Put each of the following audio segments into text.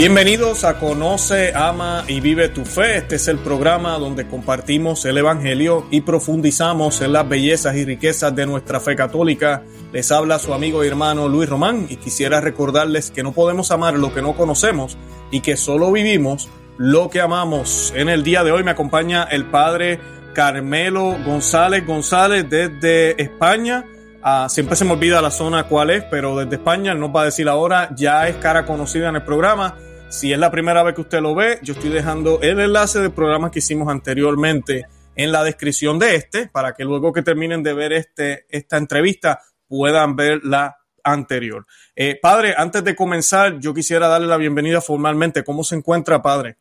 Bienvenidos a Conoce, Ama y Vive tu Fe. Este es el programa donde compartimos el Evangelio y profundizamos en las bellezas y riquezas de nuestra fe católica. Les habla su amigo y hermano Luis Román y quisiera recordarles que no podemos amar lo que no conocemos y que solo vivimos lo que amamos. En el día de hoy me acompaña el Padre Carmelo González González desde España. Ah, siempre se me olvida la zona cuál es, pero desde España, no nos va a decir ahora, ya es cara conocida en el programa si es la primera vez que usted lo ve, yo estoy dejando el enlace del programa que hicimos anteriormente en la descripción de este, para que luego que terminen de ver este, esta entrevista puedan ver la anterior. Eh, padre, antes de comenzar, yo quisiera darle la bienvenida formalmente. ¿Cómo se encuentra, padre?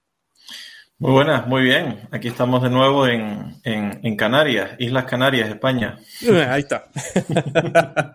Muy buenas, muy bien. Aquí estamos de nuevo en, en, Canarias, Islas Canarias, España. Eh, ahí está.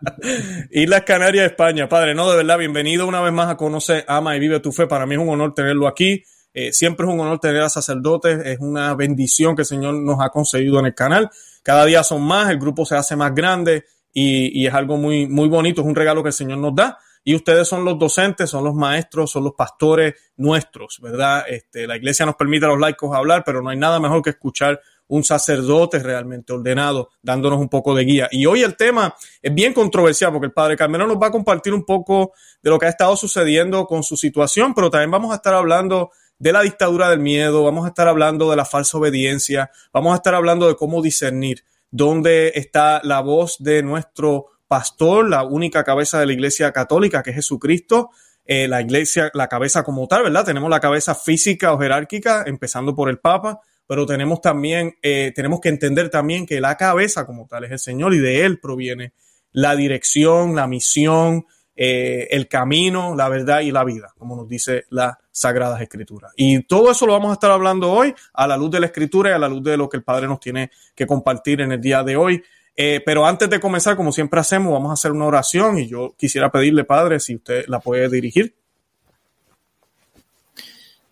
Islas Canarias, España. Padre, no, de verdad, bienvenido una vez más a Conoce, Ama y Vive tu Fe. Para mí es un honor tenerlo aquí. Eh, siempre es un honor tener a sacerdotes. Es una bendición que el Señor nos ha concedido en el canal. Cada día son más, el grupo se hace más grande y, y es algo muy, muy bonito. Es un regalo que el Señor nos da y ustedes son los docentes, son los maestros, son los pastores nuestros, ¿verdad? Este, la iglesia nos permite a los laicos hablar, pero no hay nada mejor que escuchar un sacerdote realmente ordenado, dándonos un poco de guía. Y hoy el tema es bien controversial porque el padre Carmelo nos va a compartir un poco de lo que ha estado sucediendo con su situación, pero también vamos a estar hablando de la dictadura del miedo, vamos a estar hablando de la falsa obediencia, vamos a estar hablando de cómo discernir dónde está la voz de nuestro pastor, la única cabeza de la iglesia católica, que es Jesucristo, eh, la iglesia, la cabeza como tal, ¿verdad? Tenemos la cabeza física o jerárquica, empezando por el Papa, pero tenemos también, eh, tenemos que entender también que la cabeza como tal es el Señor y de Él proviene la dirección, la misión, eh, el camino, la verdad y la vida, como nos dice la Sagradas Escrituras. Y todo eso lo vamos a estar hablando hoy a la luz de la Escritura y a la luz de lo que el Padre nos tiene que compartir en el día de hoy. Eh, pero antes de comenzar, como siempre hacemos, vamos a hacer una oración y yo quisiera pedirle, Padre, si usted la puede dirigir.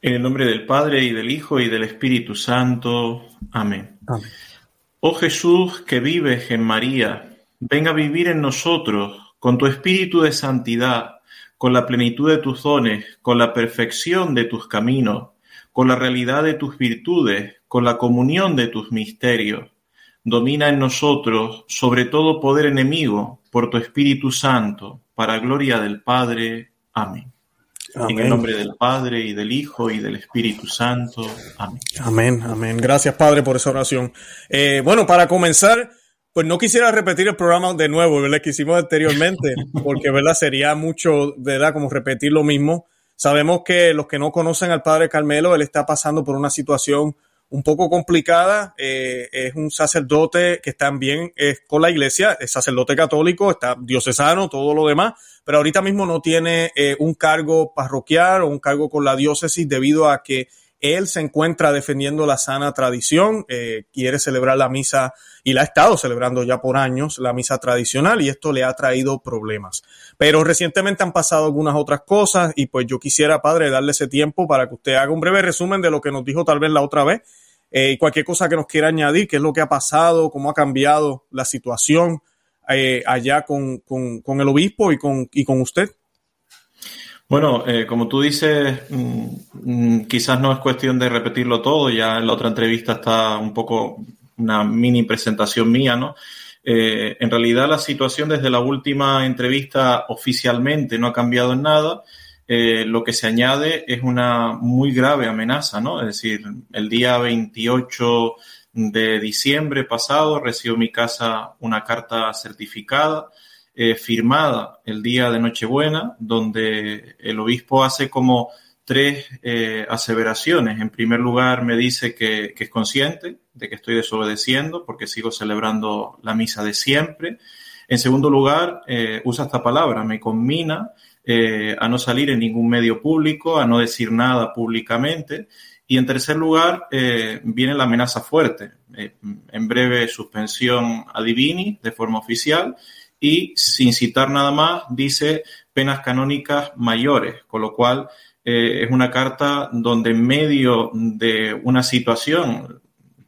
En el nombre del Padre y del Hijo y del Espíritu Santo. Amén. Oh Jesús que vives en María, venga a vivir en nosotros con tu espíritu de santidad, con la plenitud de tus dones, con la perfección de tus caminos, con la realidad de tus virtudes, con la comunión de tus misterios domina en nosotros sobre todo poder enemigo por tu Espíritu Santo, para gloria del Padre. Amén. En el nombre del Padre y del Hijo y del Espíritu Santo. Amén. Amén, amén. Gracias, Padre, por esa oración. Eh, bueno, para comenzar, pues no quisiera repetir el programa de nuevo, ¿verdad? Que hicimos anteriormente, porque, ¿verdad? Sería mucho, ¿verdad? Como repetir lo mismo. Sabemos que los que no conocen al Padre Carmelo, él está pasando por una situación un poco complicada. Eh, es un sacerdote que está bien con la iglesia, es sacerdote católico, está diocesano, todo lo demás, pero ahorita mismo no tiene eh, un cargo parroquial o un cargo con la diócesis debido a que él se encuentra defendiendo la sana tradición, eh, quiere celebrar la misa y la ha estado celebrando ya por años, la misa tradicional, y esto le ha traído problemas. Pero recientemente han pasado algunas otras cosas y pues yo quisiera, padre, darle ese tiempo para que usted haga un breve resumen de lo que nos dijo tal vez la otra vez eh, y cualquier cosa que nos quiera añadir, qué es lo que ha pasado, cómo ha cambiado la situación eh, allá con, con, el obispo y con, y con usted. Bueno, eh, como tú dices, mm, mm, quizás no es cuestión de repetirlo todo, ya en la otra entrevista está un poco una mini presentación mía, ¿no? en realidad la situación desde la última entrevista oficialmente no ha cambiado en nada. Eh, lo que se añade es una muy grave amenaza, ¿no? Es decir, el día 28 de diciembre pasado recibió mi casa una carta certificada, eh, firmada el día de Nochebuena, donde el obispo hace como tres eh, aseveraciones. En primer lugar, me dice que, es consciente de que estoy desobedeciendo porque sigo celebrando la misa de siempre. En segundo lugar, usa esta palabra, me conmina eh, a no salir en ningún medio público, a no decir nada públicamente. Y en tercer lugar, eh, viene la amenaza fuerte. Eh, en breve suspensión a Divini de forma oficial y sin citar nada más, dice penas canónicas mayores, con lo cual es una carta donde en medio de una situación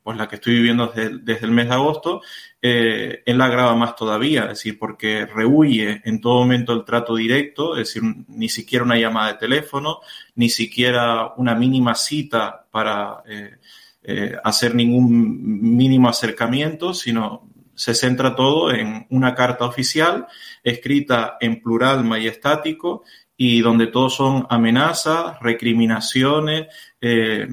pues la que estoy viviendo desde, el mes de agosto, eh, él la agrava más todavía, es decir, porque rehuye en todo momento el trato directo, es decir, ni siquiera una llamada de teléfono, ni siquiera una mínima cita para eh, eh, hacer ningún mínimo acercamiento, sino se centra todo en una carta oficial escrita en plural majestático y donde todo son amenazas, recriminaciones, eh,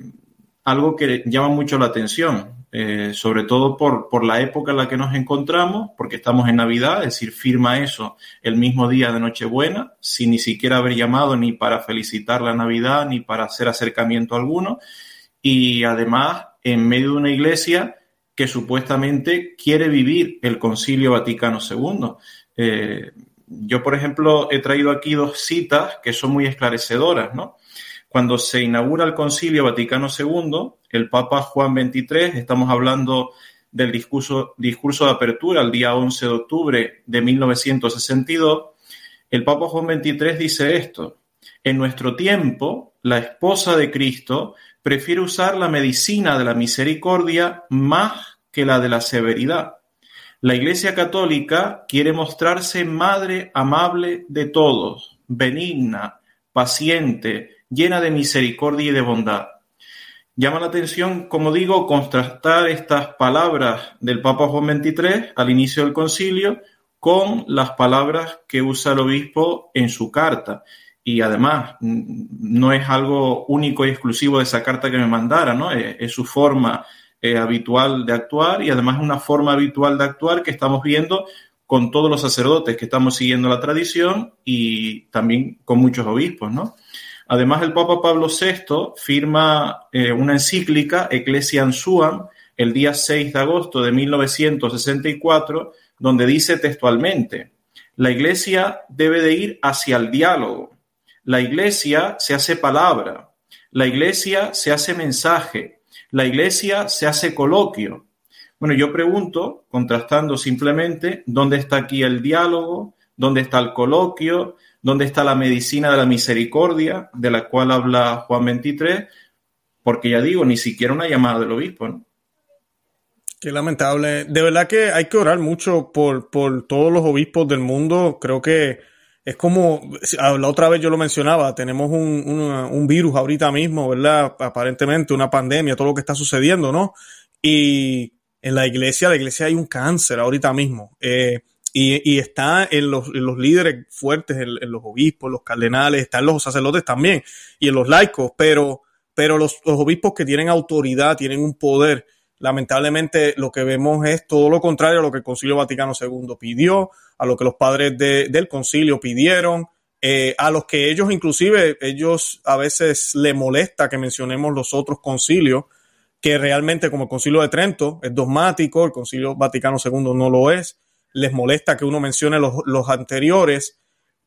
algo que llama mucho la atención, eh, sobre todo por, por, la época en la que nos encontramos, porque estamos en Navidad, es decir, firma eso el mismo día de Nochebuena, sin ni siquiera haber llamado ni para felicitar la Navidad, ni para hacer acercamiento alguno, y además en medio de una iglesia que supuestamente quiere vivir el Concilio Vaticano II. Eh, yo, por ejemplo, he traído aquí dos citas que son muy esclarecedoras, ¿no? Cuando se inaugura el Concilio Vaticano II, el Papa Juan XXIII, estamos hablando del discurso, discurso de apertura el día 11 de octubre de 1962, el Papa Juan XXIII dice esto, en nuestro tiempo, la esposa de Cristo prefiere usar la medicina de la misericordia más que la de la severidad. La Iglesia Católica quiere mostrarse madre amable de todos, benigna, paciente, llena de misericordia y de bondad. Llama la atención, como digo, contrastar estas palabras del Papa Juan XXIII al inicio del concilio con las palabras que usa el obispo en su carta y además no es algo único y exclusivo de esa carta que me mandara, ¿no? Es, su forma eh, habitual de actuar y además una forma habitual de actuar que estamos viendo con todos los sacerdotes que estamos siguiendo la tradición y también con muchos obispos, ¿no? Además, el Papa Pablo VI firma eh, una encíclica, Ecclesiam Suam, el día 6 de agosto de 1964, donde dice textualmente, la Iglesia debe de ir hacia el diálogo, la iglesia se hace palabra, la iglesia se hace mensaje, la iglesia se hace coloquio. Bueno, yo pregunto, contrastando simplemente, ¿dónde está aquí el diálogo? ¿Dónde está el coloquio? ¿Dónde está la medicina de la misericordia de la cual habla Juan 23? Porque ya digo, ni siquiera una llamada del obispo. Qué lamentable. De verdad que hay que orar mucho por, por todos los obispos del mundo. Creo que es como, la otra vez yo lo mencionaba, tenemos un, un, virus ahorita mismo, ¿verdad? Aparentemente, una pandemia, todo lo que está sucediendo, ¿no? Y en la iglesia, la iglesia hay un cáncer ahorita mismo. Eh, y, está en los, los líderes fuertes, en, los obispos, los cardenales, están los sacerdotes también, y en los laicos, pero, pero los, los obispos que tienen autoridad, tienen un poder, lamentablemente lo que vemos es todo lo contrario a lo que el Concilio Vaticano II pidió, a lo que los padres del concilio pidieron, eh, a los que ellos inclusive, ellos a veces le molesta que mencionemos los otros concilios, que realmente como el concilio de Trento es dogmático, el concilio Vaticano II no lo es, les molesta que uno mencione los, los anteriores,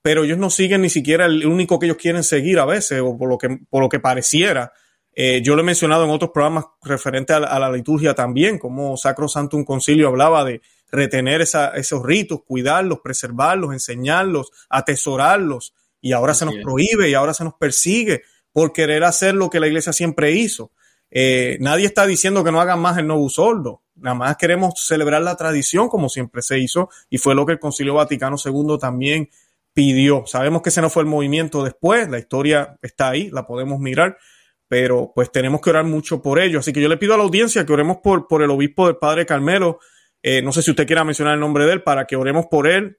pero ellos no siguen ni siquiera el único que ellos quieren seguir a veces, o por lo que, por lo que pareciera. Eh, yo lo he mencionado en otros programas referente a la, liturgia también, como Sacro Santo un Concilio hablaba de retener esos ritos, cuidarlos, preservarlos, enseñarlos, atesorarlos. Y ahora se nos prohíbe y ahora se nos persigue por querer hacer lo que la iglesia siempre hizo. Eh, nadie está diciendo que no hagan más el Novus Ordo. Nada más queremos celebrar la tradición como siempre se hizo y fue lo que el Concilio Vaticano II también pidió. Sabemos que ese no fue el movimiento después, la historia está ahí, la podemos mirar, pero pues tenemos que orar mucho por ello. Así que yo le pido a la audiencia que oremos por, por el obispo del Padre Carmelo, eh, no sé si usted quiera mencionar el nombre de él para que oremos por él.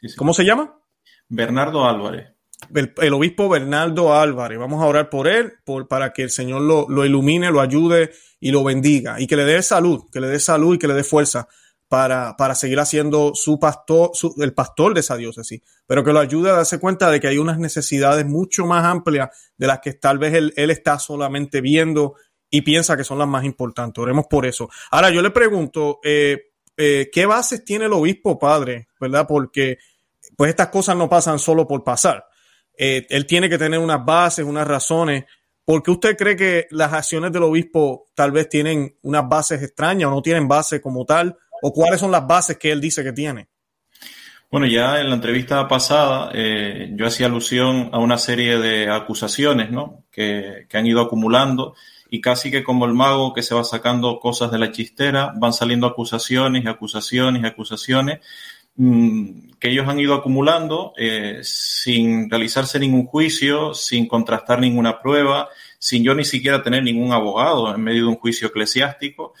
Pues, ¿Cómo se llama? Bernardo Álvarez. El, obispo Bernardo Álvarez. Vamos a orar por él, por, para que el Señor lo, ilumine, lo ayude y lo bendiga. Y que le dé salud, que le dé salud y que le dé fuerza para, para seguir haciendo su pastor, el pastor de esa diócesis. Pero que lo ayude a darse cuenta de que hay unas necesidades mucho más amplias de las que tal vez él, él está solamente viendo y piensa que son las más importantes. Oremos por eso. Ahora yo le pregunto, eh, eh, ¿qué bases tiene el obispo padre? ¿Verdad? Porque pues estas cosas no pasan solo por pasar. Eh, él tiene que tener unas bases, unas razones. ¿Por qué usted cree que las acciones del obispo tal vez tienen unas bases extrañas o no tienen base como tal? ¿O cuáles son las bases que él dice que tiene? Bueno, ya en la entrevista pasada yo hacía alusión a una serie de acusaciones ¿no? que, que han ido acumulando y casi que como el mago que se va sacando cosas de la chistera, van saliendo acusaciones y acusaciones y acusaciones que ellos han ido acumulando eh, sin realizarse ningún juicio, sin contrastar ninguna prueba, sin yo ni siquiera tener ningún abogado en medio de un juicio eclesiástico.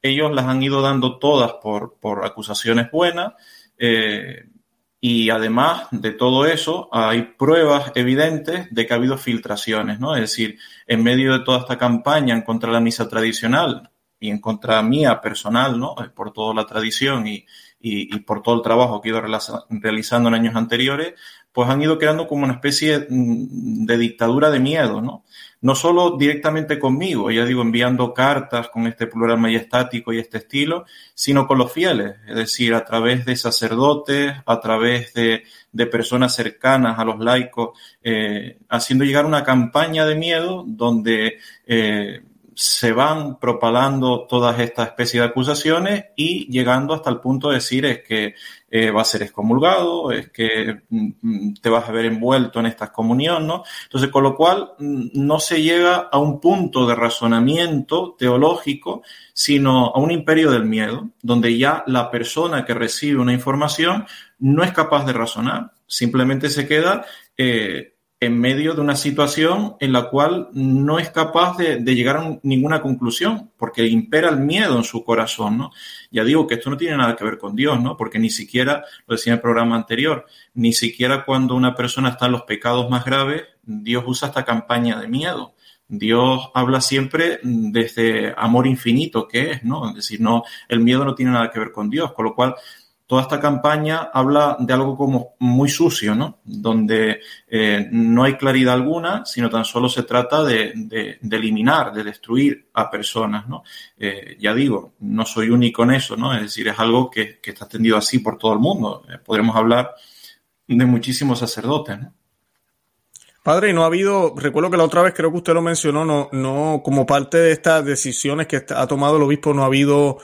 Ellos las han ido dando todas por, por acusaciones buenas. Eh, y además de todo eso, hay pruebas evidentes de que ha habido filtraciones, ¿no? Es decir, en medio de toda esta campaña en contra de la misa tradicional y en contra mía personal, ¿no? Eh, por toda la tradición y, y, por todo el trabajo que he ido realizando en años anteriores, pues han ido creando como una especie mm, de dictadura de miedo, ¿no? no solo directamente conmigo, ya digo, enviando cartas con este plural majestático y este estilo, sino con los fieles, es decir, a través de sacerdotes, a través de, personas cercanas a los laicos, eh, haciendo llegar una campaña de miedo donde eh, se van propalando todas estas especies de acusaciones y llegando hasta el punto de decir es que eh, va a ser excomulgado, es que mm, te vas a ver envuelto en esta excomunión, ¿no? Entonces, con lo cual mm, no se llega a un punto de razonamiento teológico, sino a un imperio del miedo, donde ya la persona que recibe una información no es capaz de razonar, simplemente se queda eh, en medio de una situación en la cual no es capaz de, llegar a ninguna conclusión, porque impera el miedo en su corazón, ¿no? Ya digo que esto no tiene nada que ver con Dios, ¿no? Porque ni siquiera, lo decía en el programa anterior, ni siquiera cuando una persona está en los pecados más graves, Dios usa esta campaña de miedo. Dios habla siempre desde amor infinito que es, ¿no? Es decir, no, el miedo no tiene nada que ver con Dios, con lo cual toda esta campaña habla de algo como muy sucio, ¿no? Donde eh, no hay claridad alguna, sino tan solo se trata de, eliminar, de destruir a personas, ¿no? Eh, ya digo, no soy único en eso, ¿no? Es decir, es algo que, está extendido así por todo el mundo. Eh, podremos hablar de muchísimos sacerdotes, ¿no? Padre, no ha habido, recuerdo que la otra vez creo que usted lo mencionó, no, no, como parte de estas decisiones que ha tomado el obispo, no ha habido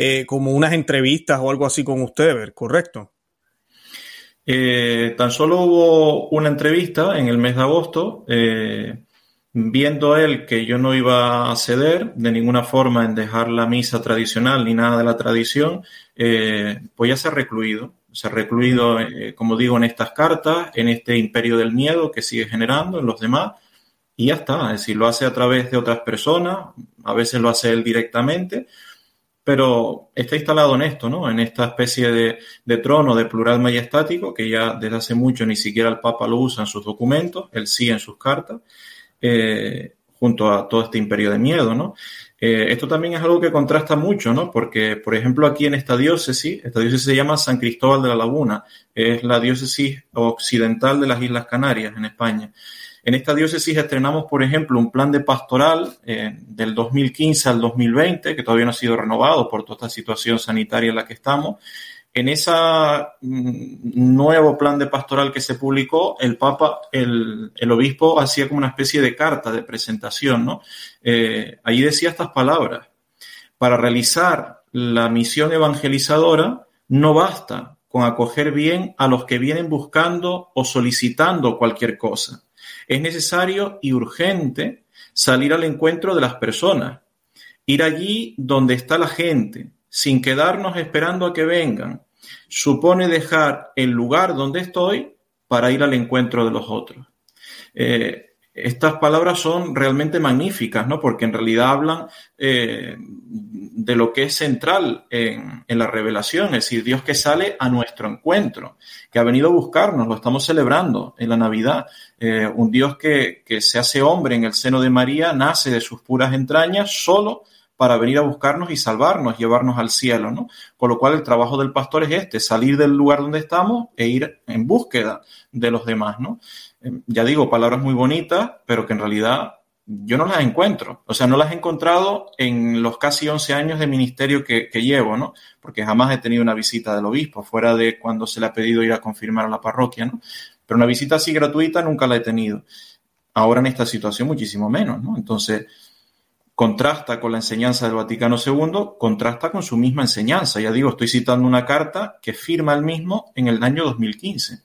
eh, como unas entrevistas o algo así con usted, ¿correcto? Eh, tan solo hubo una entrevista en el mes de agosto, eh, viendo él que yo no iba a ceder de ninguna forma en dejar la misa tradicional ni nada de la tradición, pues ya se ha recluido. Se ha recluido, como digo, en estas cartas, en este imperio del miedo que sigue generando en los demás, y ya está. Es decir, lo hace a través de otras personas, a veces lo hace él directamente, pero está instalado en esto, ¿no? En esta especie de, trono de plural majestático que ya desde hace mucho ni siquiera el Papa lo usa en sus documentos, él sí en sus cartas, eh, junto a todo este imperio de miedo, ¿no? Eh, esto también es algo que contrasta mucho, ¿no? Porque, por ejemplo, aquí en esta diócesis, esta diócesis se llama San Cristóbal de la Laguna, es la diócesis occidental de las Islas Canarias en España. En esta diócesis estrenamos, por ejemplo, un plan de pastoral eh, del 2015 al 2020, que todavía no ha sido renovado por toda esta situación sanitaria en la que estamos. En ese mm, nuevo plan de pastoral que se publicó, el Papa, el, obispo hacía como una especie de carta de presentación, ¿no? Eh, allí decía estas palabras. Para realizar la misión evangelizadora, no basta con acoger bien a los que vienen buscando o solicitando cualquier cosa es necesario y urgente salir al encuentro de las personas, ir allí donde está la gente, sin quedarnos esperando a que vengan. Supone dejar el lugar donde estoy para ir al encuentro de los otros. Eh, estas palabras son realmente magníficas, ¿no? Porque en realidad hablan eh, de lo que es central en, la revelación, es decir, Dios que sale a nuestro encuentro, que ha venido a buscarnos, lo estamos celebrando en la Navidad. Eh, un Dios que, que se hace hombre en el seno de María, nace de sus puras entrañas solo para venir a buscarnos y salvarnos, llevarnos al cielo, ¿no? Con lo cual el trabajo del pastor es este, salir del lugar donde estamos e ir en búsqueda de los demás, ¿no? Em, ya digo, palabras muy bonitas, pero que en realidad yo no las encuentro. O sea, no las he encontrado en los casi 11 años de ministerio que, llevo, ¿no? Porque jamás he tenido una visita del obispo, fuera de cuando se le ha pedido ir a confirmar a la parroquia, ¿no? Pero una visita así gratuita nunca la he tenido. Ahora en esta situación muchísimo menos, ¿no? Entonces, contrasta con la enseñanza del Vaticano II, contrasta con su misma enseñanza. Ya digo, estoy citando una carta que firma el mismo en el año 2015.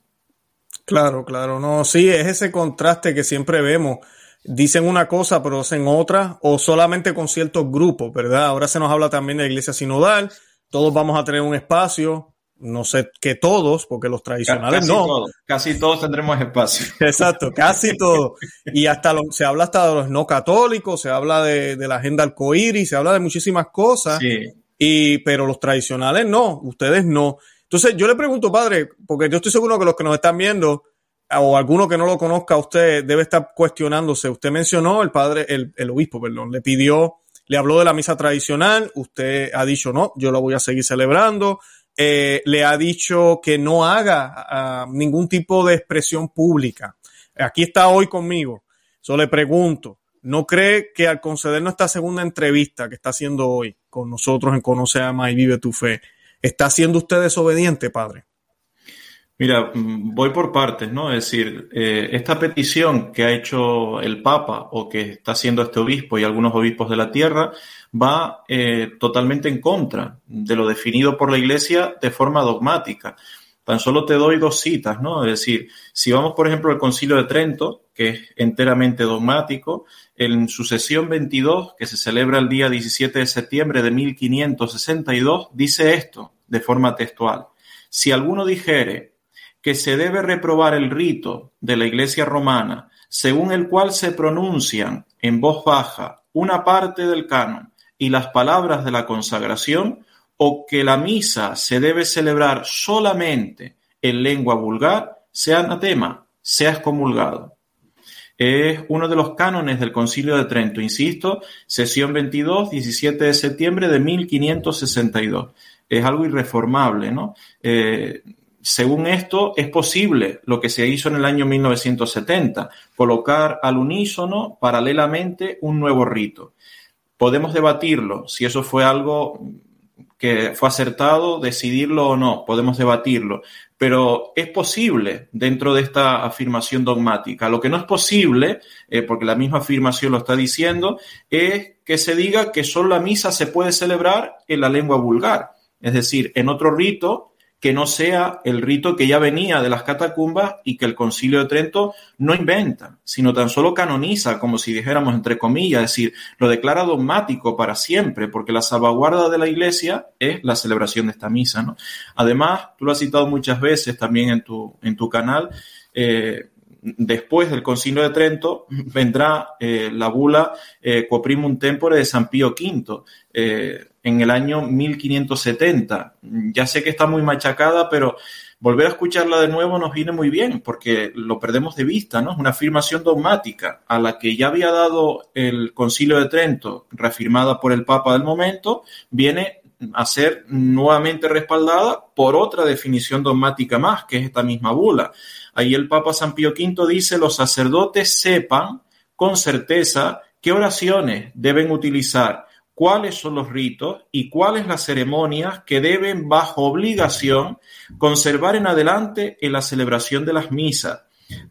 Claro, claro, no, sí, es ese contraste que siempre vemos. dicen una cosa pero hacen otra, o solamente con ciertos grupos, ¿verdad? Ahora se nos habla también de iglesia sinodal, todos vamos a tener un espacio, no sé que todos, porque los tradicionales casi no. Todos, casi todos tendremos espacio. Exacto, casi todos. Y hasta se habla hasta de los no católicos, se habla de, de la agenda arcoíris, se habla de muchísimas cosas. Sí. Y, pero los tradicionales no, ustedes no. Entonces yo le pregunto, padre, porque yo estoy seguro que los que nos están viendo, o alguno que no lo conozca, usted debe estar cuestionándose. Usted mencionó, el padre, el, el obispo, perdón, le pidió, le habló de la misa tradicional, usted ha dicho, no, yo la voy a seguir celebrando eh, le ha dicho que no haga uh, ningún tipo de expresión pública. Aquí está hoy conmigo. Yo le pregunto, ¿no cree que al concedernos esta segunda entrevista que está haciendo hoy con nosotros en Conoce, Ama y Vive tu Fe, está siendo usted desobediente, padre? Mira, voy por partes, ¿no? Es decir, eh, esta petición que ha hecho el Papa o que está haciendo este obispo y algunos obispos de la tierra va eh, totalmente en contra de lo definido por la Iglesia de forma dogmática. Tan solo te doy dos citas, ¿no? Es decir, si vamos, por ejemplo, al Concilio de Trento, que es enteramente dogmático, en su sesión 22, que se celebra el día 17 de septiembre de 1562, dice esto de forma textual. Si alguno dijere que se debe reprobar el rito de la Iglesia romana, según el cual se pronuncian en voz baja una parte del canon y las palabras de la consagración, o que la misa se debe celebrar solamente en lengua vulgar, sea anatema, sea excomulgado. Es uno de los cánones del Concilio de Trento, insisto, sesión 22, 17 de septiembre de 1562. Es algo irreformable, ¿no? Eh, según esto, es posible lo que se hizo en el año 1970, colocar al unísono paralelamente un nuevo rito. Podemos debatirlo, si eso fue algo que fue acertado, decidirlo o no, podemos debatirlo, pero es posible dentro de esta afirmación dogmática. Lo que no es posible, eh, porque la misma afirmación lo está diciendo, es que se diga que solo la misa se puede celebrar en la lengua vulgar, es decir, en otro rito que no sea el rito que ya venía de las catacumbas y que el concilio de Trento no inventa, sino tan solo canoniza, como si dijéramos entre comillas, es decir, lo declara dogmático para siempre, porque la salvaguarda de la iglesia es la celebración de esta misa. ¿no? Además, tú lo has citado muchas veces también en tu, en tu canal, eh, después del Concilio de Trento vendrá eh, la bula eh, Coprimum Tempore de San Pío V eh, en el año 1570. Ya sé que está muy machacada, pero volver a escucharla de nuevo nos viene muy bien porque lo perdemos de vista, ¿no? Es una afirmación dogmática a la que ya había dado el Concilio de Trento, reafirmada por el Papa del momento, viene a ser nuevamente respaldada por otra definición dogmática más, que es esta misma bula. Ahí el Papa San Pío V dice, los sacerdotes sepan con certeza qué oraciones deben utilizar, cuáles son los ritos y cuáles las ceremonias que deben bajo obligación conservar en adelante en la celebración de las misas,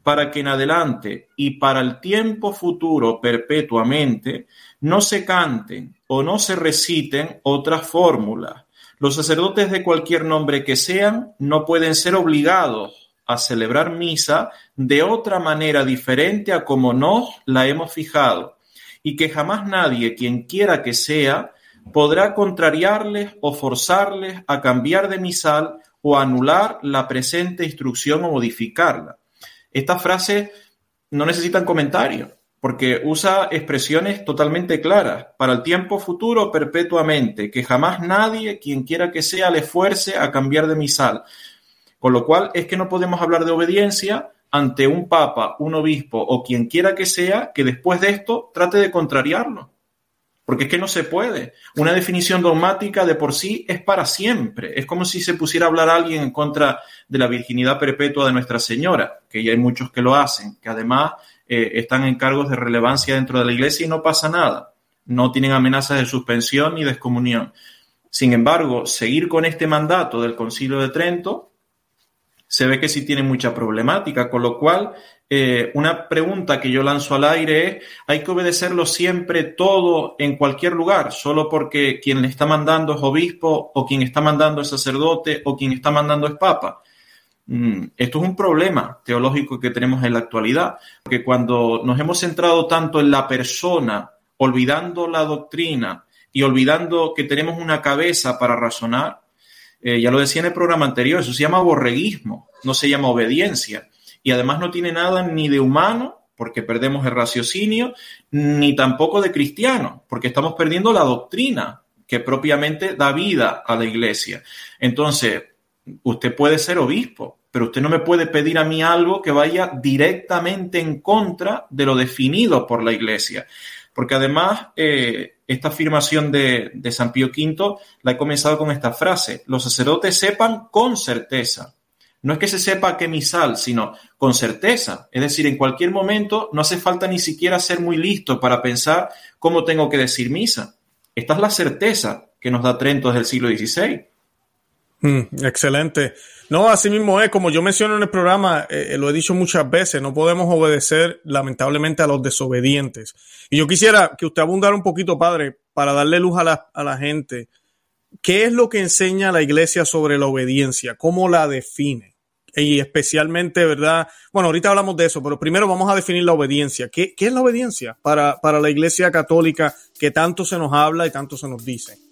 para que en adelante y para el tiempo futuro perpetuamente no se canten o no se reciten otras fórmulas. Los sacerdotes de cualquier nombre que sean no pueden ser obligados a celebrar misa de otra manera diferente a como nos la hemos fijado, y que jamás nadie, quien quiera que sea, podrá contrariarles o forzarles a cambiar de misal o anular la presente instrucción o modificarla. Estas frases no necesitan comentario, porque usa expresiones totalmente claras, para el tiempo futuro perpetuamente, que jamás nadie, quien quiera que sea, le fuerce a cambiar de misal. Con lo cual es que no podemos hablar de obediencia ante un papa, un obispo o quien quiera que sea que después de esto trate de contrariarlo. Porque es que no se puede. Una definición dogmática de por sí es para siempre. Es como si se pusiera a hablar alguien en contra de la virginidad perpetua de Nuestra Señora, que ya hay muchos que lo hacen, que además eh, están en cargos de relevancia dentro de la iglesia y no pasa nada. No tienen amenazas de suspensión ni de excomunión. Sin embargo, seguir con este mandato del Concilio de Trento se ve que sí tiene mucha problemática, con lo cual eh, una pregunta que yo lanzo al aire es, ¿hay que obedecerlo siempre todo en cualquier lugar, solo porque quien le está mandando es obispo o quien está mandando es sacerdote o quien está mandando es papa? Mm, esto es un problema teológico que tenemos en la actualidad, porque cuando nos hemos centrado tanto en la persona, olvidando la doctrina y olvidando que tenemos una cabeza para razonar, eh, ya lo decía en el programa anterior, eso se llama borreguismo, no se llama obediencia. Y además no tiene nada ni de humano, porque perdemos el raciocinio, ni tampoco de cristiano, porque estamos perdiendo la doctrina que propiamente da vida a la iglesia. Entonces, usted puede ser obispo, pero usted no me puede pedir a mí algo que vaya directamente en contra de lo definido por la iglesia. Porque además, eh, esta afirmación de, San Pío V la he comenzado con esta frase, los sacerdotes sepan con certeza. No es que se sepa qué misal, sino con certeza. Es decir, en cualquier momento no hace falta ni siquiera ser muy listo para pensar cómo tengo que decir misa. Esta es la certeza que nos da Trento desde el siglo XVI. Mm, excelente. No, así mismo es, como yo menciono en el programa, eh, eh, lo he dicho muchas veces, no podemos obedecer lamentablemente a los desobedientes. Y yo quisiera que usted abundara un poquito, padre, para darle luz a la, a la gente. ¿Qué es lo que enseña la iglesia sobre la obediencia? ¿Cómo la define? Y especialmente, ¿verdad? Bueno, ahorita hablamos de eso, pero primero vamos a definir la obediencia. ¿Qué, qué es la obediencia para, para la iglesia católica que tanto se nos habla y tanto se nos dice?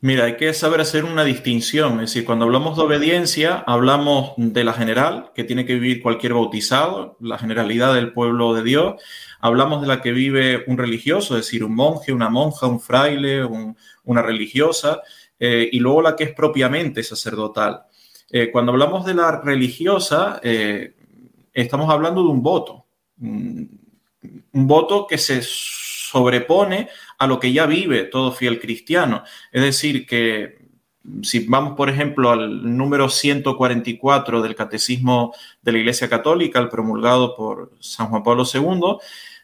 Mira, hay que saber hacer una distinción. Es decir, cuando hablamos de obediencia, hablamos de la general, que tiene que vivir cualquier bautizado, la generalidad del pueblo de Dios. Hablamos de la que vive un religioso, es decir, un monje, una monja, un fraile, una religiosa, eh, y luego la que es propiamente sacerdotal. Eh, cuando hablamos de la religiosa, eh, estamos hablando de un voto. Un voto que se sobrepone a lo que ya vive todo fiel cristiano. Es decir, que si vamos, por ejemplo, al número 144 del Catecismo de la Iglesia Católica, el promulgado por San Juan Pablo II,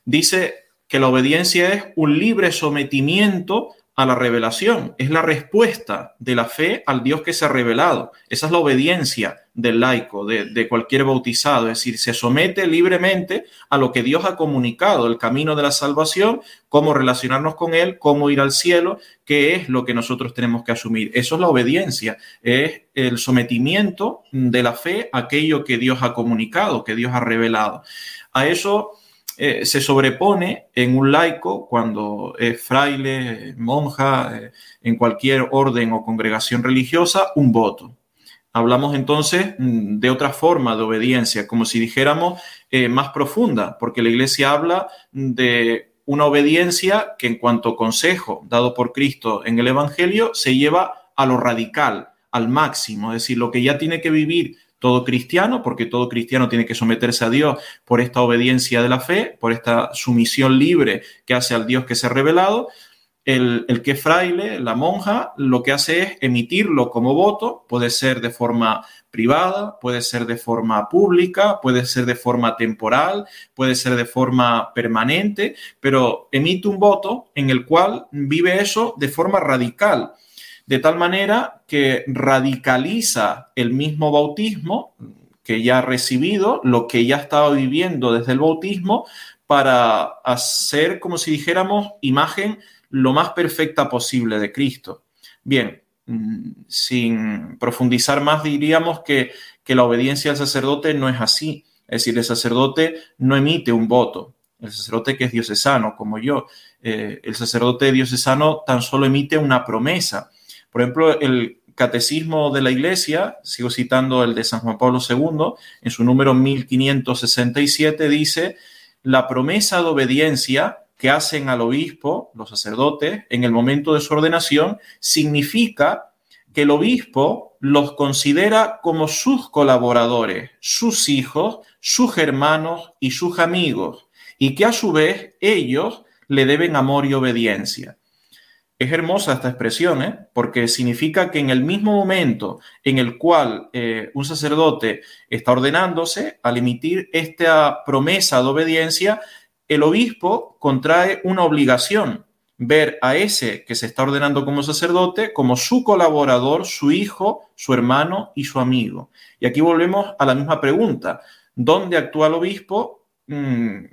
dice que la obediencia es un libre sometimiento a la revelación, es la respuesta de la fe al Dios que se ha revelado. Esa es la obediencia del laico, de, cualquier bautizado, es decir, se somete libremente a lo que Dios ha comunicado, el camino de la salvación, cómo relacionarnos con Él, cómo ir al cielo, qué es lo que nosotros tenemos que asumir. Eso es la obediencia, es el sometimiento de la fe a aquello que Dios ha comunicado, que Dios ha revelado. A eso eh, se sobrepone en un laico cuando es fraile, monja, eh, en cualquier orden o congregación religiosa, un voto. Hablamos entonces mm, de otra forma de obediencia, como si dijéramos eh, más profunda, porque la iglesia habla de una obediencia que en cuanto consejo dado por Cristo en el Evangelio se lleva a lo radical, al máximo, es decir, lo que ya tiene que vivir todo cristiano, porque todo cristiano tiene que someterse a Dios por esta obediencia de la fe, por esta sumisión libre que hace al Dios que se ha revelado. El, que fraile, la monja, lo que hace es emitirlo como voto, puede ser de forma privada, puede ser de forma pública, puede ser de forma temporal, puede ser de forma permanente, pero emite un voto en el cual vive eso de forma radical de tal manera que radicaliza el mismo bautismo que ya ha recibido, lo que ya estaba viviendo desde el bautismo, para hacer, como si dijéramos, imagen lo más perfecta posible de Cristo. Bien, mm, sin profundizar más, diríamos que, la obediencia al sacerdote no es así. Es decir, el sacerdote no emite un voto. El sacerdote que es diocesano, como yo, eh, el sacerdote diocesano tan solo emite una promesa. Por ejemplo, el Catecismo de la Iglesia, sigo citando el de San Juan Pablo II, en su número 1567 dice, la promesa de obediencia que hacen al obispo, los sacerdotes, en el momento de su ordenación, significa que el obispo los considera como sus colaboradores, sus hijos, sus hermanos y sus amigos, y que a su vez ellos le deben amor y obediencia. Es hermosa esta expresión, ¿eh? porque significa que en el mismo momento en el cual eh, un sacerdote está ordenándose, al emitir esta promesa de obediencia, el obispo contrae una obligación, ver a ese que se está ordenando como sacerdote como su colaborador, su hijo, su hermano y su amigo. Y aquí volvemos a la misma pregunta. ¿Dónde actúa el obispo mm,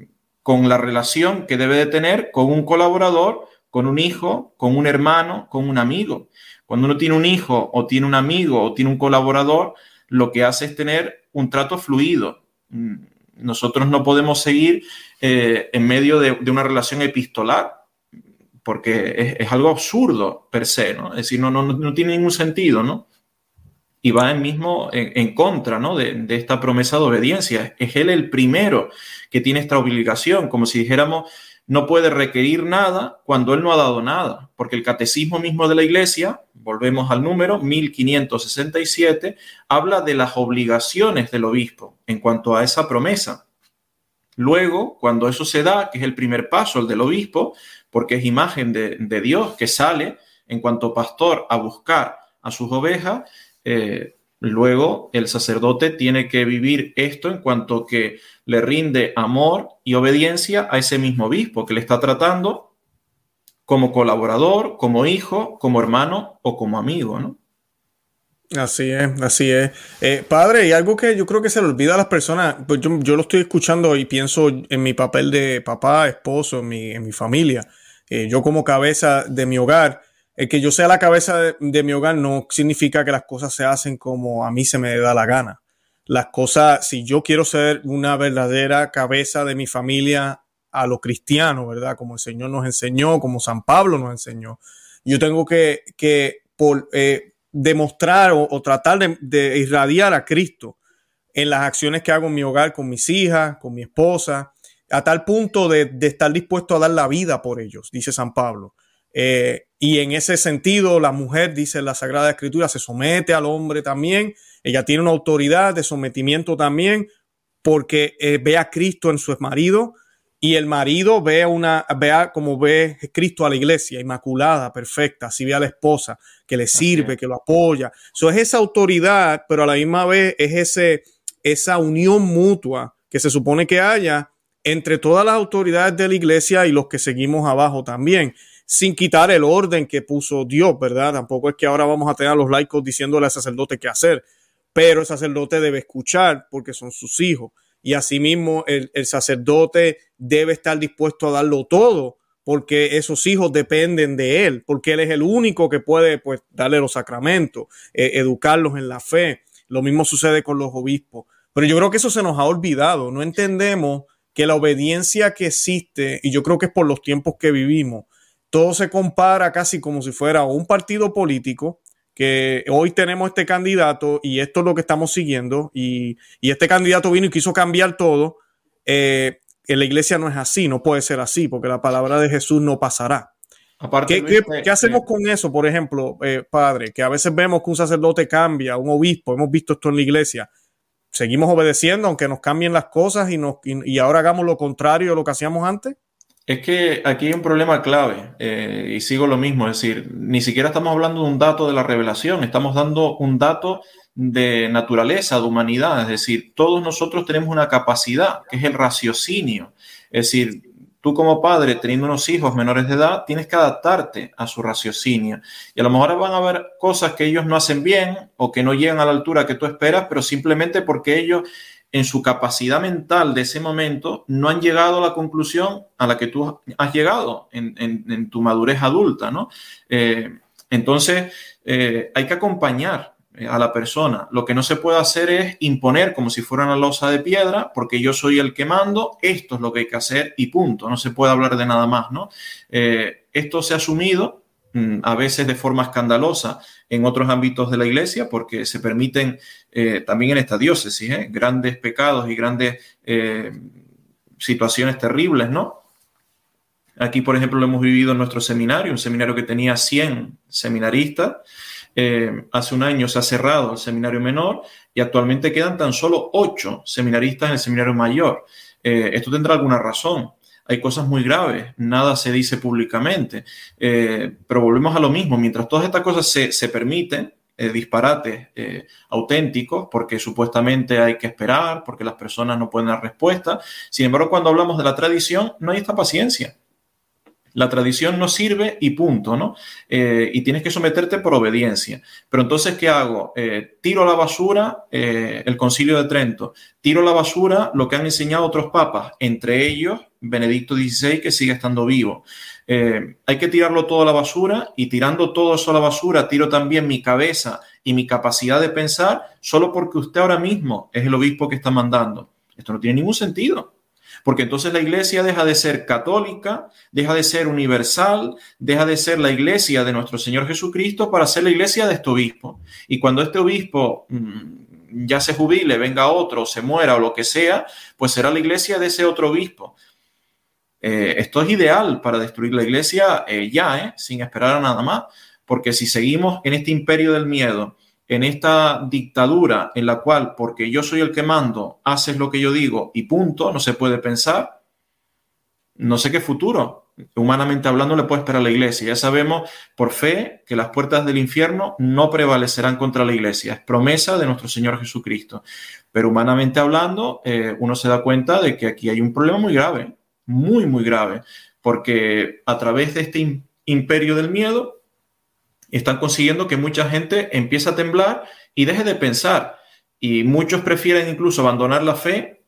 con la relación que debe de tener con un colaborador, con un hijo, con un hermano, con un amigo? Cuando uno tiene un hijo o tiene un amigo o tiene un colaborador, lo que hace es tener un trato fluido. Mm, nosotros no podemos seguir eh, en medio de, una relación epistolar, porque es, algo absurdo per se, ¿no? Es decir, no, no, no tiene ningún sentido, ¿no? Y va en mismo en, contra, ¿no? De, de, esta promesa de obediencia. Es él el primero que tiene esta obligación, como si dijéramos, no puede requerir nada cuando él no ha dado nada, porque el catecismo mismo de la iglesia, volvemos al número 1567, habla de las obligaciones del obispo en cuanto a esa promesa. Luego, cuando eso se da, que es el primer paso, el del obispo, porque es imagen de, Dios que sale en cuanto pastor a buscar a sus ovejas, eh, luego el sacerdote tiene que vivir esto en cuanto que le rinde amor y obediencia a ese mismo obispo que le está tratando como colaborador, como hijo, como hermano o como amigo, ¿no? Así es, así es. Eh, padre, y algo que yo creo que se le olvida a las personas, pues yo, lo estoy escuchando y pienso en mi papel de papá, esposo, en mi, en mi familia. Eh, yo como cabeza de mi hogar, el que yo sea la cabeza de, mi hogar no significa que las cosas se hacen como a mí se me da la gana. Las cosas, si yo quiero ser una verdadera cabeza de mi familia a lo cristiano, ¿verdad? Como el Señor nos enseñó, como San Pablo nos enseñó, yo tengo que, que por, eh, demostrar o, tratar de, irradiar a Cristo en las acciones que hago en mi hogar con mis hijas, con mi esposa, a tal punto de, estar dispuesto a dar la vida por ellos, dice San Pablo. Eh, y en ese sentido, la mujer, dice la Sagrada Escritura, se somete al hombre también. Ella tiene una autoridad de sometimiento también porque eh, ve a Cristo en su marido y el marido ve una, vea como ve Cristo a la iglesia, inmaculada, perfecta, así ve a la esposa, que le sirve, que lo apoya. Eso es esa autoridad, pero a la misma vez es ese, esa unión mutua que se supone que haya entre todas las autoridades de la iglesia y los que seguimos abajo también, sin quitar el orden que puso Dios, ¿verdad? Tampoco es que ahora vamos a tener a los laicos diciéndole al sacerdote qué hacer, pero el sacerdote debe escuchar porque son sus hijos y asimismo el, el sacerdote debe estar dispuesto a darlo todo porque esos hijos dependen de él, porque él es el único que puede pues darle los sacramentos, eh, educarlos en la fe. Lo mismo sucede con los obispos. Pero yo creo que eso se nos ha olvidado. No entendemos que la obediencia que existe, y yo creo que es por los tiempos que vivimos, todo se compara casi como si fuera un partido político que hoy tenemos este candidato y esto es lo que estamos siguiendo y, este candidato vino y quiso cambiar todo, eh, en la iglesia no es así, no puede ser así, porque la palabra de Jesús no pasará. Aparte, ¿Qué, qué, hacemos con eso, por ejemplo, eh, padre? Que a veces vemos que un sacerdote cambia, un obispo, hemos visto esto en la iglesia. ¿Seguimos obedeciendo aunque nos cambien las cosas y, nos, y ahora hagamos lo contrario de lo que hacíamos antes? Es que aquí hay un problema clave eh, y sigo lo mismo, es decir, ni siquiera estamos hablando de un dato de la revelación, estamos dando un dato de naturaleza, de humanidad, es decir, todos nosotros tenemos una capacidad que es el raciocinio, es decir, tú como padre teniendo unos hijos menores de edad tienes que adaptarte a su raciocinio. Y a lo mejor van a haber cosas que ellos no hacen bien o que no llegan a la altura que tú esperas, pero simplemente porque ellos en su capacidad mental de ese momento, no han llegado a la conclusión a la que tú has llegado en, tu madurez adulta, ¿no? Eh, entonces, eh, hay que acompañar eh, a la persona. Lo que no se puede hacer es imponer como si fuera una losa de piedra, porque yo soy el que mando, esto es lo que hay que hacer y punto. No se puede hablar de nada más, ¿no? esto se ha asumido a veces de forma escandalosa en otros ámbitos de la iglesia, porque se permiten eh, también en esta diócesis ¿eh? grandes pecados y grandes eh, situaciones terribles, ¿no? Aquí, por ejemplo, lo hemos vivido en nuestro seminario, un seminario que tenía 100 seminaristas. hace un año se ha cerrado el seminario menor y actualmente quedan tan solo 8 seminaristas en el seminario mayor. esto tendrá alguna razón. Hay cosas muy graves, nada se dice públicamente, eh, pero volvemos a lo mismo, mientras todas estas cosas se, permiten, eh, disparates eh, auténticos, porque supuestamente hay que esperar, porque las personas no pueden dar respuesta, sin embargo, cuando hablamos de la tradición, no hay esta paciencia. La tradición no sirve y punto, ¿no? Eh, y tienes que someterte por obediencia. Pero entonces, ¿qué hago? Eh, tiro a la basura eh, el concilio de Trento, tiro a la basura lo que han enseñado otros papas, entre ellos Benedicto XVI, que sigue estando vivo. hay que tirarlo todo a la basura y tirando todo eso a la basura, tiro también mi cabeza y mi capacidad de pensar solo porque usted ahora mismo es el obispo que está mandando. Esto no tiene ningún sentido. Porque entonces la iglesia deja de ser católica, deja de ser universal, deja de ser la iglesia de nuestro Señor Jesucristo para ser la iglesia de este obispo. Y cuando este obispo mm, ya se jubile, venga otro, se muera o lo que sea, pues será la iglesia de ese otro obispo. Eh, esto es ideal para destruir la iglesia eh, ya, eh, sin esperar a nada más, porque si seguimos en este imperio del miedo, en esta dictadura en la cual, porque yo soy el que mando, haces lo que yo digo y punto, no se puede pensar, no sé qué futuro, humanamente hablando, le puede esperar a la iglesia. Ya sabemos por fe que las puertas del infierno no prevalecerán contra la iglesia. Es promesa de nuestro Señor Jesucristo. Pero humanamente hablando, eh, uno se da cuenta de que aquí hay un problema muy grave, muy, muy grave, porque a través de este imperio del miedo, están consiguiendo que mucha gente empiece a temblar y deje de pensar. Y muchos prefieren incluso abandonar la fe,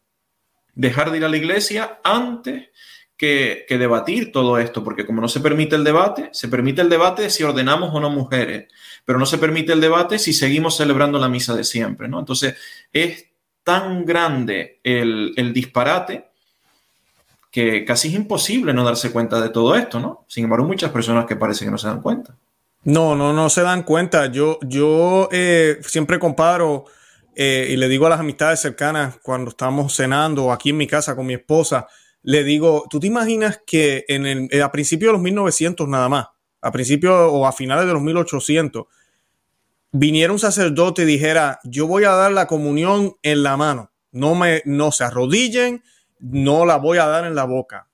dejar de ir a la iglesia antes que, debatir todo esto, porque como no se permite el debate, se permite el debate si ordenamos o no mujeres, pero no se permite el debate si seguimos celebrando la misa de siempre, ¿no? Entonces, es tan grande el, el disparate que casi es imposible no darse cuenta de todo esto, ¿no? Sin embargo, muchas personas que parece que no se dan cuenta. No, no, no se dan cuenta. Yo, yo eh, siempre comparo eh, y le digo a las amistades cercanas cuando estamos cenando aquí en mi casa con mi esposa, le digo, ¿tú te imaginas que en el, eh, a principios de los 1900 nada más, a principios o a finales de los 1800, viniera un sacerdote y dijera, yo voy a dar la comunión en la mano, no me, no se arrodillen, no la voy a dar en la boca.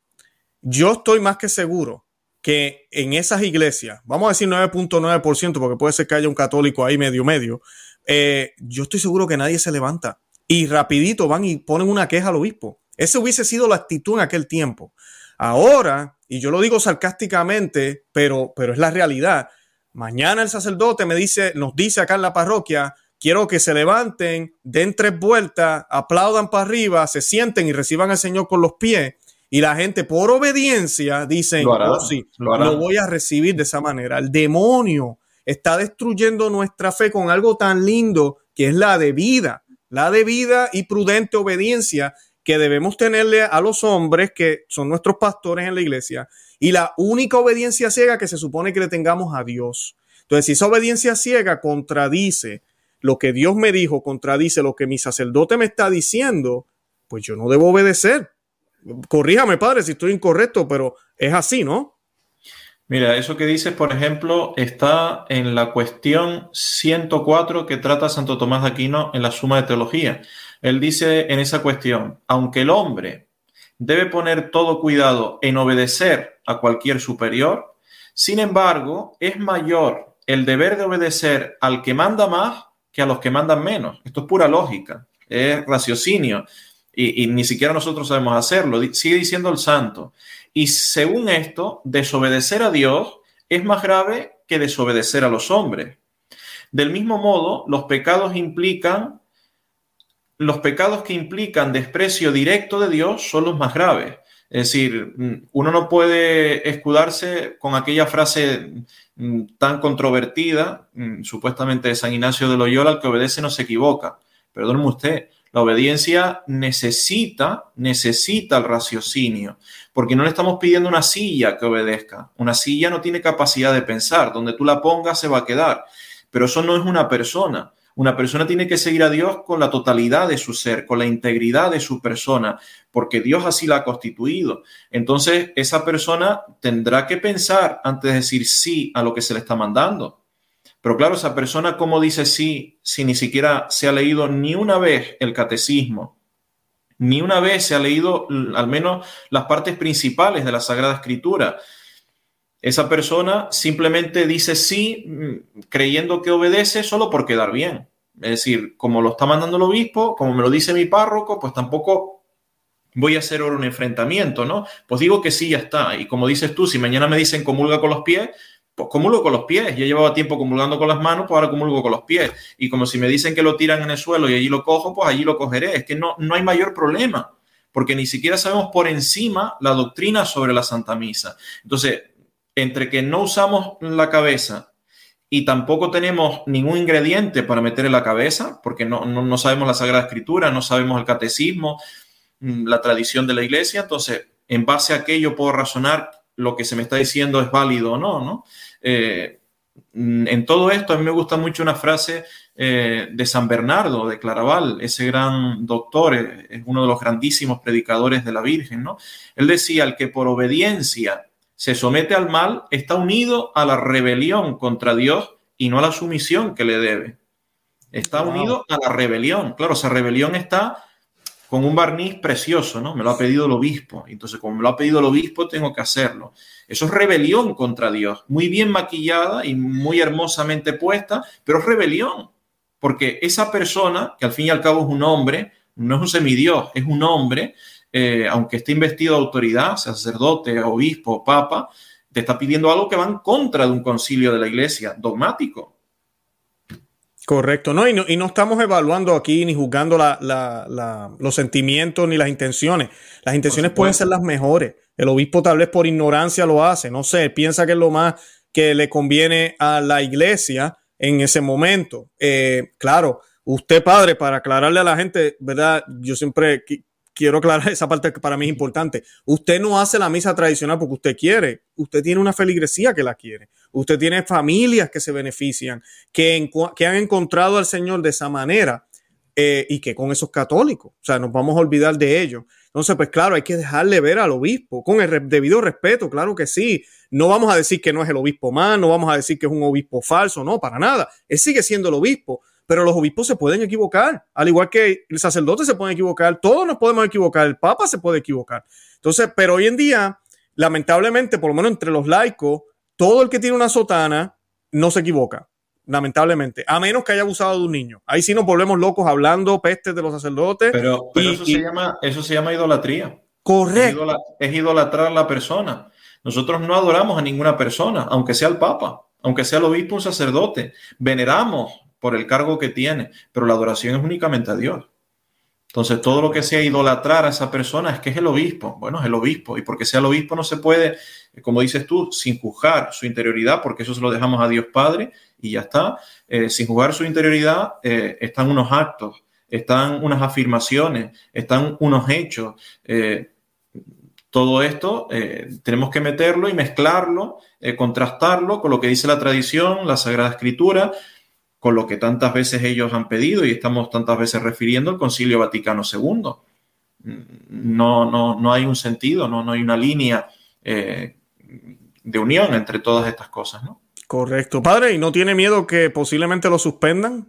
Yo estoy más que seguro que en esas iglesias, vamos a decir 9.9%, porque puede ser que haya un católico ahí medio medio, eh, yo estoy seguro que nadie se levanta y rapidito van y ponen una queja al obispo. Esa hubiese sido la actitud en aquel tiempo. Ahora, y yo lo digo sarcásticamente, pero, pero es la realidad. Mañana el sacerdote me dice, nos dice acá en la parroquia, quiero que se levanten, den tres vueltas, aplaudan para arriba, se sienten y reciban al Señor con los pies y la gente por obediencia dice, lo, oh, sí, lo, voy a recibir de esa manera. El demonio está destruyendo nuestra fe con algo tan lindo que es la debida, la debida y prudente obediencia que debemos tenerle a los hombres que son nuestros pastores en la iglesia y la única obediencia ciega que se supone que le tengamos a Dios. Entonces, si esa obediencia ciega contradice lo que Dios me dijo, contradice lo que mi sacerdote me está diciendo, pues yo no debo obedecer corríjame, padre, si estoy incorrecto, pero es así, ¿no? Mira, eso que dices, por ejemplo, está en la cuestión 104 que trata Santo Tomás de Aquino en la Suma de Teología. Él dice en esa cuestión, aunque el hombre debe poner todo cuidado en obedecer a cualquier superior, sin embargo, es mayor el deber de obedecer al que manda más que a los que mandan menos. Esto es pura lógica, es raciocinio y, ni siquiera nosotros sabemos hacerlo. Sigue diciendo el santo. Y según esto, desobedecer a Dios es más grave que desobedecer a los hombres. Del mismo modo, los pecados implican, los pecados que implican desprecio directo de Dios son los más graves. Es decir, mm, uno no puede escudarse con aquella frase mm, tan controvertida, mm, supuestamente de San Ignacio de Loyola, el que obedece no se equivoca. Perdóneme usted, la obediencia necesita, necesita el raciocinio, porque no le estamos pidiendo una silla que obedezca. Una silla no tiene capacidad de pensar, donde tú la pongas se va a quedar, pero eso no es una persona. Una persona tiene que seguir a Dios con la totalidad de su ser, con la integridad de su persona, porque Dios así la ha constituido. Entonces, esa persona tendrá que pensar antes de decir sí a lo que se le está mandando. Pero claro, esa persona, ¿cómo dice sí si ni siquiera se ha leído ni una vez el catecismo? ni una vez se ha leído al menos las partes principales de la Sagrada Escritura. Esa persona simplemente dice sí mm, creyendo que obedece solo por quedar bien. Es decir, como lo está mandando el obispo, como me lo dice mi párroco, pues tampoco voy a hacer ahora un enfrentamiento, ¿no? Pues digo que sí, ya está. Y como dices tú, si mañana me dicen comulga con los pies, pues comulgo con los pies. Ya llevaba tiempo comulgando con las manos, pues ahora comulgo con los pies. Y como si me dicen que lo tiran en el suelo y allí lo cojo, pues allí lo cogeré. Es que no, no hay mayor problema, porque ni siquiera sabemos por encima la doctrina sobre la Santa Misa. Entonces, entre que no usamos la cabeza y tampoco tenemos ningún ingrediente para meter en la cabeza, porque no, no, sabemos la Sagrada Escritura, no sabemos el catecismo, mm, la tradición de la iglesia, entonces en base a aquello puedo razonar lo que se me está diciendo es válido o no, ¿no? Eh, en todo esto a mí me gusta mucho una frase eh, de San Bernardo de Claraval, ese gran doctor, eh, es uno de los grandísimos predicadores de la Virgen, ¿no? Él decía, el que por obediencia se somete al mal está unido a la rebelión contra Dios y no a la sumisión que le debe. Está unido a la rebelión. Claro, esa rebelión está con un barniz precioso, ¿no? Me lo ha pedido el obispo. Entonces, como me lo ha pedido el obispo, tengo que hacerlo. Eso es rebelión contra Dios. Muy bien maquillada y muy hermosamente puesta, pero es rebelión. Porque esa persona, que al fin y al cabo es un hombre, no es un semidios, es un hombre, eh, aunque esté investido de autoridad, sacerdote, obispo, papa, te está pidiendo algo que va en contra de un concilio de la iglesia, dogmático. Correcto, ¿no? Y, no, y no estamos evaluando aquí ni juzgando los sentimientos ni las intenciones. Las intenciones pueden ser las mejores. El obispo tal vez por ignorancia lo hace, no sé, piensa que es lo más que le conviene a la iglesia en ese momento. Eh, claro, usted padre, para aclararle a la gente, ¿verdad? Yo siempre quiero aclarar esa parte que para mí es importante. Usted no hace la misa tradicional porque usted quiere. Usted tiene una feligresía que la quiere. Usted tiene familias que se benefician, que, que han encontrado al Señor de esa manera eh, y que con esos católicos. O sea, nos vamos a olvidar de ellos. Entonces, pues claro, hay que dejarle ver al obispo con el debido respeto, claro que sí. No vamos a decir que no es el obispo más, no vamos a decir que es un obispo falso, no, para nada. Él sigue siendo el obispo, pero los obispos se pueden equivocar, al igual que el sacerdote se puede equivocar, todos nos podemos equivocar, el papa se puede equivocar. Entonces, pero hoy en día, lamentablemente, por lo menos entre los laicos, todo el que tiene una sotana no se equivoca, lamentablemente, a menos que haya abusado de un niño. Ahí sí nos volvemos locos hablando pestes de los sacerdotes. Pero, eso, se llama, eso se llama idolatría. Correcto. Es, idolatrar a la persona. Nosotros no adoramos a ninguna persona, aunque sea el papa, aunque sea el obispo, un sacerdote. Veneramos por el cargo que tiene, pero la adoración es únicamente a Dios. Entonces, todo lo que sea idolatrar a esa persona es que es el obispo. Bueno, es el obispo. Y porque sea el obispo no se puede, como dices tú, sin juzgar su interioridad, porque eso se lo dejamos a Dios Padre y ya está. Eh, sin juzgar su interioridad eh, están unos actos, están unas afirmaciones, están unos hechos. Eh, todo esto tenemos que meterlo y mezclarlo, contrastarlo con lo que dice la tradición, la Sagrada Escritura, con lo que tantas veces ellos han pedido y estamos tantas veces refiriendo al Concilio Vaticano II. No, no, no hay un sentido, no, no hay una línea eh, de unión entre todas estas cosas, ¿no? Correcto. Padre, ¿y no tiene miedo que posiblemente lo suspendan?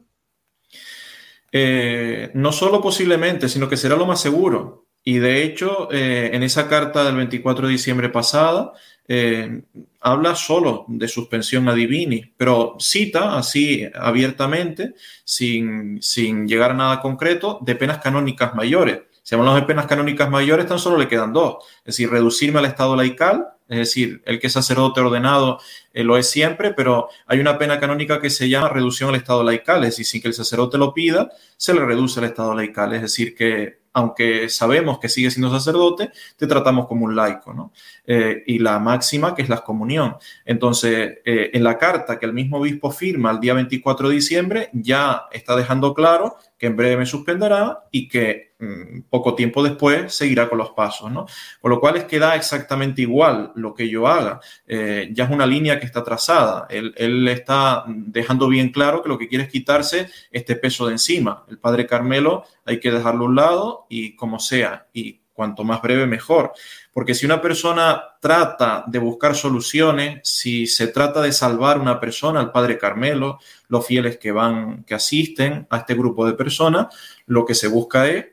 Eh, no solo posiblemente, sino que será lo más seguro. Y de hecho, eh, en esa carta del 24 de diciembre pasada, eh, habla solo de suspensión a divini, pero cita así abiertamente, sin, sin llegar a nada concreto, de penas canónicas mayores. Si hablamos de penas canónicas mayores, tan solo le quedan dos. Es decir, reducirme al estado laical, es decir, el que es sacerdote ordenado eh, lo es siempre, pero hay una pena canónica que se llama reducción al estado laical, es decir, sin que el sacerdote lo pida, se le reduce al estado laical, es decir, que aunque sabemos que sigue siendo sacerdote, te tratamos como un laico, ¿no? Eh, y la máxima, que es la excomunión. Entonces, eh, en la carta que el mismo obispo firma el día 24 de diciembre, ya está dejando claro que en breve me suspenderá y que poco tiempo después seguirá con los pasos, ¿no? Con lo cual es que da exactamente igual lo que yo haga. Eh, ya es una línea que está trazada. Él, él, está dejando bien claro que lo que quiere es quitarse este peso de encima. El padre Carmelo hay que dejarlo a un lado y como sea. Y cuanto más breve, mejor. Porque si una persona trata de buscar soluciones, si se trata de salvar una persona, al Padre Carmelo, los fieles que van, que asisten a este grupo de personas, lo que se busca es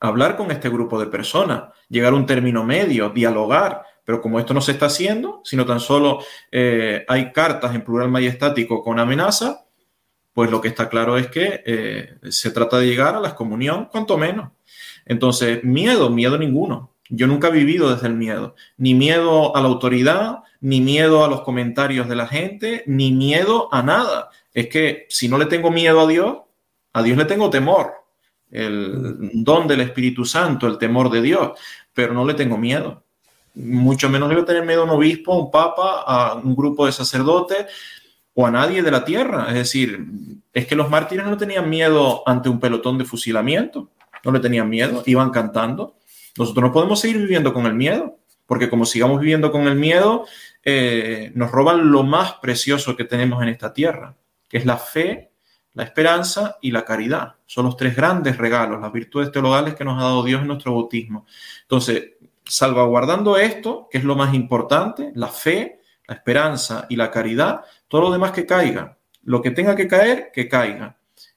hablar con este grupo de personas, llegar a un término medio, dialogar. Pero como esto no se está haciendo, sino tan solo eh, hay cartas en plural majestático con amenaza, pues lo que está claro es que eh, se trata de llegar a la excomunión, cuanto menos. Entonces, miedo, miedo ninguno. Yo nunca he vivido desde el miedo. Ni miedo a la autoridad, ni miedo a los comentarios de la gente, ni miedo a nada. Es que si no le tengo miedo a Dios, a Dios le tengo temor. El don del Espíritu Santo, el temor de Dios, pero no le tengo miedo. Mucho menos debo tener miedo a un obispo, a un papa, a un grupo de sacerdotes o a nadie de la tierra. Es decir, es que los mártires no tenían miedo ante un pelotón de fusilamiento, no le tenían miedo, iban cantando. Nosotros no podemos seguir viviendo con el miedo, porque como sigamos viviendo con el miedo, eh, nos roban lo más precioso que tenemos en esta tierra, que es la fe, la esperanza y la caridad. Son los tres grandes regalos, las virtudes teologales que nos ha dado Dios en nuestro bautismo. Entonces, salvaguardando esto, que es lo más importante, la fe, la esperanza y la caridad, todo lo demás que caiga. Lo que tenga que caer, que caiga.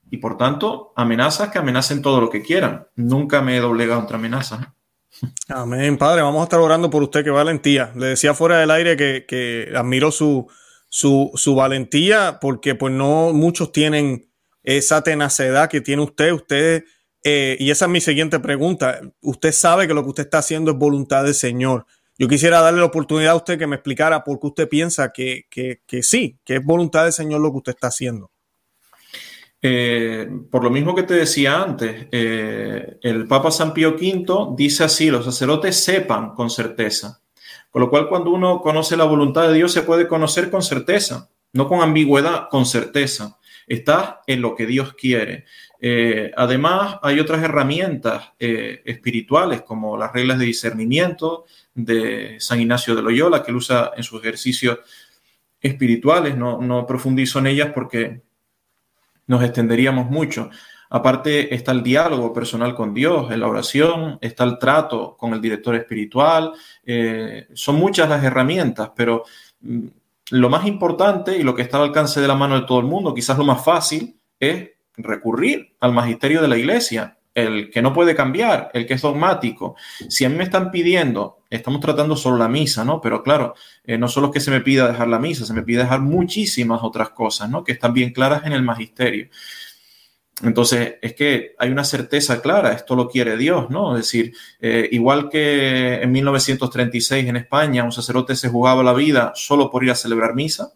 Y por tanto, amenazas que amenacen todo lo que quieran. Nunca me he doblegado contra amenazas. Amén, Padre. Vamos a estar orando por usted, que valentía. Le decía fuera del aire que, que admiro su, su, su, valentía porque pues no muchos tienen esa tenacidad que tiene usted. Usted, eh, y esa es mi siguiente pregunta. Usted sabe que lo que usted está haciendo es voluntad del Señor. Yo quisiera darle la oportunidad a usted que me explicara por qué usted piensa que, que, que sí, que es voluntad del Señor lo que usted está haciendo. Eh, por lo mismo que te decía antes, eh, el Papa San Pío V dice así, los sacerdotes sepan con certeza. Con lo cual, cuando uno conoce la voluntad de Dios, se puede conocer con certeza, no con ambigüedad, con certeza. Está en lo que Dios quiere. Eh, además, hay otras herramientas eh, espirituales como las reglas de discernimiento de San Ignacio de Loyola, que él usa en sus ejercicios espirituales. No, no profundizo en ellas porque nos extenderíamos mucho. Aparte está el diálogo personal con Dios, en la oración, está el trato con el director espiritual. Eh, son muchas las herramientas, pero mm, lo más importante y lo que está al alcance de la mano de todo el mundo, quizás lo más fácil, es recurrir al magisterio de la iglesia, el que no puede cambiar, el que es dogmático. Si a mí me están pidiendo, estamos tratando solo la misa, ¿no? Pero claro, eh, no solo es que se me pida dejar la misa, se me pide dejar muchísimas otras cosas, ¿no? Que están bien claras en el magisterio. Entonces, es que hay una certeza clara, esto lo quiere Dios, ¿no? Es decir, eh, igual que en 1936 en España un sacerdote se jugaba la vida solo por ir a celebrar misa,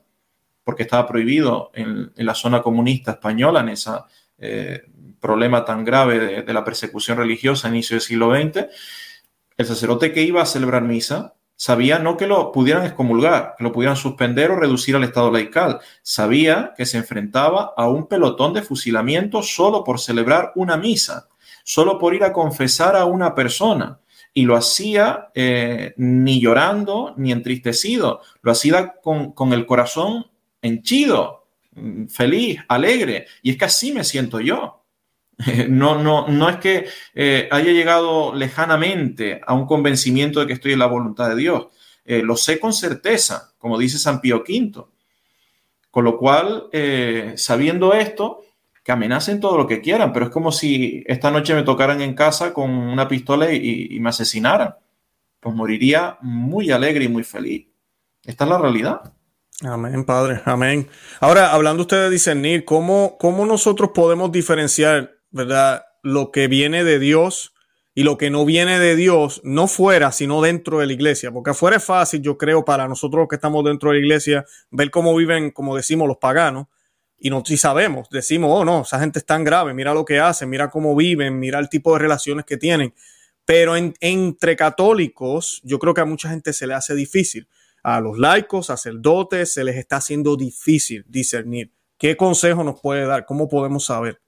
porque estaba prohibido en, la zona comunista española, en ese eh, problema tan grave de, de, la persecución religiosa a inicio del siglo XX, el sacerdote que iba a celebrar misa Sabía no que lo pudieran excomulgar, que lo pudieran suspender o reducir al estado laical. Sabía que se enfrentaba a un pelotón de fusilamiento solo por celebrar una misa, solo por ir a confesar a una persona. Y lo hacía eh, ni llorando ni entristecido, lo hacía con, con el corazón henchido, mm, feliz, alegre. Y es que así me siento yo. No, no, no es que eh, haya llegado lejanamente a un convencimiento de que estoy en la voluntad de Dios. Eh, lo sé con certeza, como dice San Pío V. Con lo cual, eh, sabiendo esto, que amenacen todo lo que quieran, pero es como si esta noche me tocaran en casa con una pistola y, y me asesinaran. Pues moriría muy alegre y muy feliz. Esta es la realidad. Amén, Padre, amén. Ahora, hablando usted de discernir, ¿cómo, cómo nosotros podemos diferenciar ¿verdad? Lo que viene de Dios y lo que no viene de Dios, no fuera, sino dentro de la iglesia. Porque afuera es fácil, yo creo, para nosotros que estamos dentro de la iglesia, ver cómo viven, como decimos, los paganos. Y no, si sabemos, decimos, oh no, esa gente es tan grave, mira lo que hacen, mira cómo viven, mira el tipo de relaciones que tienen. Pero entre católicos, yo creo que a mucha gente se le hace difícil. A los laicos, sacerdotes, se les está haciendo difícil discernir. ¿Qué consejo nos puede dar? ¿Cómo podemos saber?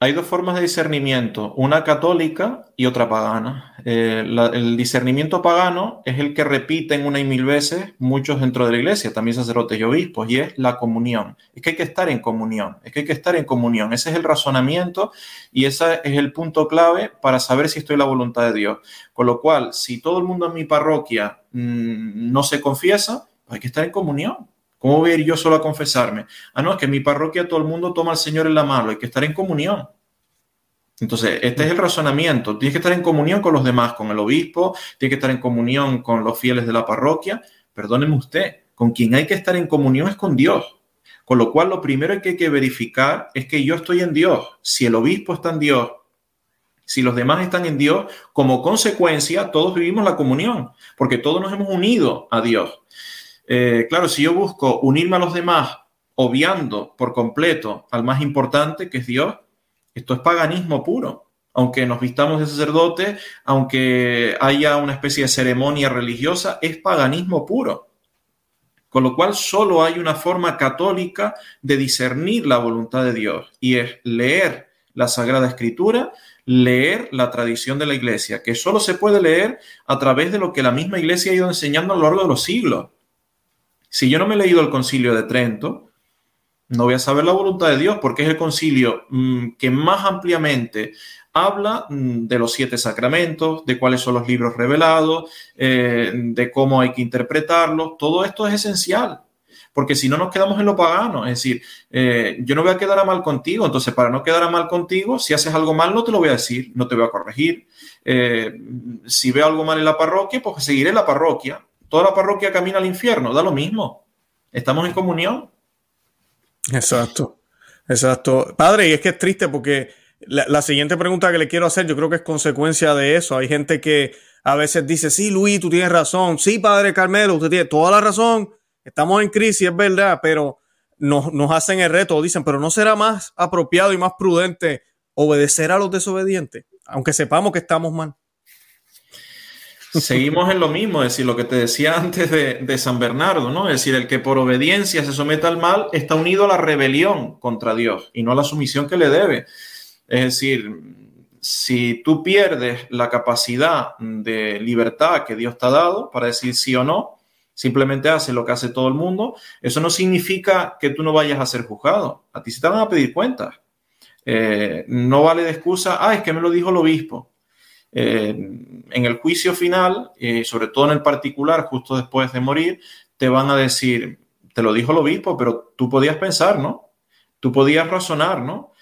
Hay dos formas de discernimiento, una católica y otra pagana. Eh, el discernimiento pagano es el que repiten una y mil veces muchos dentro de la iglesia, también sacerdotes y obispos, y es la comunión. Es que hay que estar en comunión, es que hay que estar en comunión. Ese es el razonamiento y ese es el punto clave para saber si estoy en la voluntad de Dios. Con lo cual, si todo el mundo en mi parroquia mmm, no se confiesa, hay que estar en comunión. ¿Cómo voy a ir yo solo a confesarme? Ah, no, es que en mi parroquia todo el mundo toma al Señor en la mano, hay que estar en comunión. Entonces, este es el razonamiento. Tienes que estar en comunión con los demás, con el obispo, tienes que estar en comunión con los fieles de la parroquia. Perdóneme usted, con quien hay que estar en comunión es con Dios. Con lo cual, lo primero que hay que verificar es que yo estoy en Dios. Si el obispo está en Dios, si los demás están en Dios, como consecuencia, todos vivimos la comunión, porque todos nos hemos unido a Dios. Eh, claro, si yo busco unirme a los demás, obviando por completo al más importante, que es Dios, esto es paganismo puro. Aunque nos vistamos de sacerdote, aunque haya una especie de ceremonia religiosa, es paganismo puro. Con lo cual solo hay una forma católica de discernir la voluntad de Dios y es leer la Sagrada Escritura, leer la tradición de la Iglesia, que solo se puede leer a través de lo que la misma Iglesia ha ido enseñando a lo largo de los siglos. Si yo no me he leído el concilio de Trento, no voy a saber la voluntad de Dios porque es el concilio mm, que más ampliamente habla mm, de los siete sacramentos, de cuáles son los libros revelados, eh, de cómo hay que interpretarlos. Todo esto es esencial, porque si no nos quedamos en lo pagano. Es decir, eh, yo no voy a quedar a mal contigo, entonces para no quedar a mal contigo, si haces algo mal no te lo voy a decir, no te voy a corregir. Eh, si veo algo mal en la parroquia, pues seguiré la parroquia. Toda la parroquia camina al infierno, da lo mismo. Estamos en comunión. Exacto, exacto. Padre, y es que es triste porque la, siguiente pregunta que le quiero hacer, yo creo que es consecuencia de eso. Hay gente que a veces dice, sí, Luis, tú tienes razón. Sí, Padre Carmelo, usted tiene toda la razón. Estamos en crisis, es verdad, pero nos, nos hacen el reto. Dicen, pero ¿no será más apropiado y más prudente obedecer a los desobedientes? Aunque sepamos que estamos mal. Seguimos en lo mismo, es decir, lo que te decía antes de, San Bernardo, ¿no? Es decir, el que por obediencia se somete al mal está unido a la rebelión contra Dios y no a la sumisión que le debe. Es decir, si tú pierdes la capacidad de libertad que Dios te ha dado para decir sí o no, simplemente haces lo que hace todo el mundo, eso no significa que tú no vayas a ser juzgado. A ti se te van a pedir cuentas. Eh, no vale de excusa, ah, es que me lo dijo el obispo. Eh, en el juicio final, eh, sobre todo en el particular, justo después de morir, te van a decir, te lo dijo el obispo, pero tú podías pensar, ¿no? Tú podías razonar, ¿no?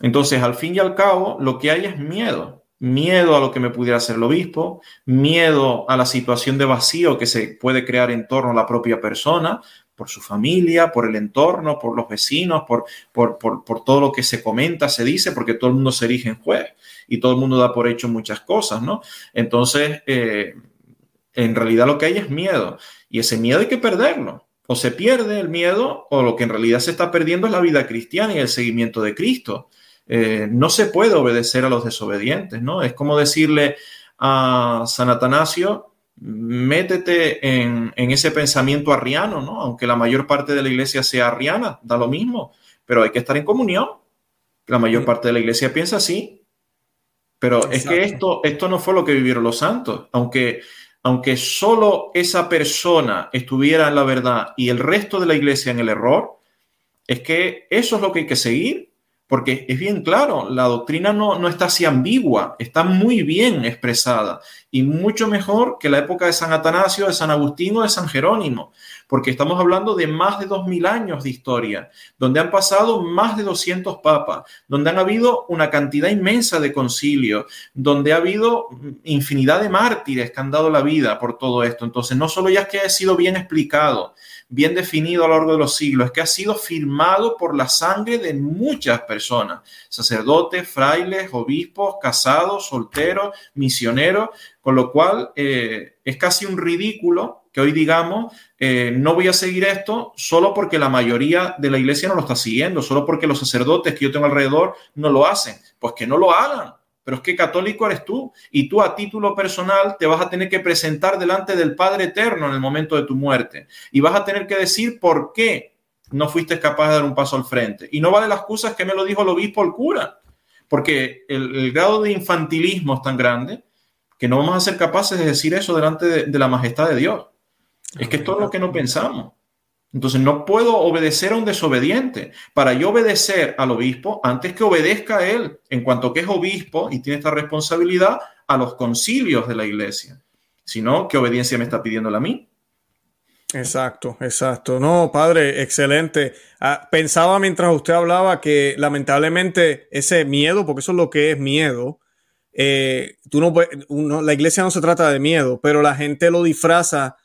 Entonces, al fin y al cabo, lo que hay es miedo. Miedo a lo que me pudiera hacer el obispo, miedo a la situación de vacío que se puede crear en torno a la propia persona, por su familia, por el entorno, por los vecinos, por, por, por, todo lo que se comenta, se dice, porque todo el mundo se erige en juez y todo el mundo da por hecho muchas cosas, ¿no? Entonces, eh, en realidad lo que hay es miedo y ese miedo hay que perderlo. O se pierde el miedo o lo que en realidad se está perdiendo es la vida cristiana y el seguimiento de Cristo. Eh, no se puede obedecer a los desobedientes, ¿no? Es como decirle a San Atanasio, métete en, ese pensamiento arriano, ¿no? Aunque la mayor parte de la iglesia sea arriana, da lo mismo, pero hay que estar en comunión. La mayor parte de la iglesia piensa así, pero es que esto, esto no fue lo que vivieron los santos, aunque, aunque solo esa persona estuviera en la verdad y el resto de la iglesia en el error, es que eso es lo que hay que seguir porque es bien claro, la doctrina no, no, está así ambigua, está muy bien expresada y mucho mejor que la época de San Atanasio, de San Agustín o de San Jerónimo, porque estamos hablando de más de dos mil años de historia, donde han pasado más de 200 papas, donde han habido una cantidad inmensa de concilios, donde ha habido infinidad de mártires que han dado la vida por todo esto. Entonces, no solo ya es que ha sido bien explicado, bien definido a lo largo de los siglos, es que ha sido firmado por la sangre de muchas personas, sacerdotes, frailes, obispos, casados, solteros, misioneros, con lo cual eh, es casi un ridículo que hoy digamos, eh, no voy a seguir esto solo porque la mayoría de la iglesia no lo está siguiendo, solo porque los sacerdotes que yo tengo alrededor no lo hacen. Pues que no lo hagan pero es que católico eres tú y tú a título personal te vas a tener que presentar delante del Padre Eterno en el momento de tu muerte y vas a tener que decir por qué no fuiste capaz de dar un paso al frente. Y no vale las excusas que me lo dijo el obispo el cura, porque el, grado de infantilismo es tan grande que no vamos a ser capaces de decir eso delante de, la majestad de Dios. Es que esto es lo que no pensamos. Entonces no puedo obedecer a un desobediente. Para yo obedecer al obispo, antes que obedezca a él, en cuanto que es obispo y tiene esta responsabilidad, a los concilios de la iglesia. Sino, ¿qué obediencia me está pidiendo a mí? Exacto, exacto. No, padre, excelente. Ah, pensaba mientras usted hablaba que lamentablemente ese miedo, porque eso es lo que es miedo, eh, no, la iglesia no se trata de miedo, pero la gente lo disfraza,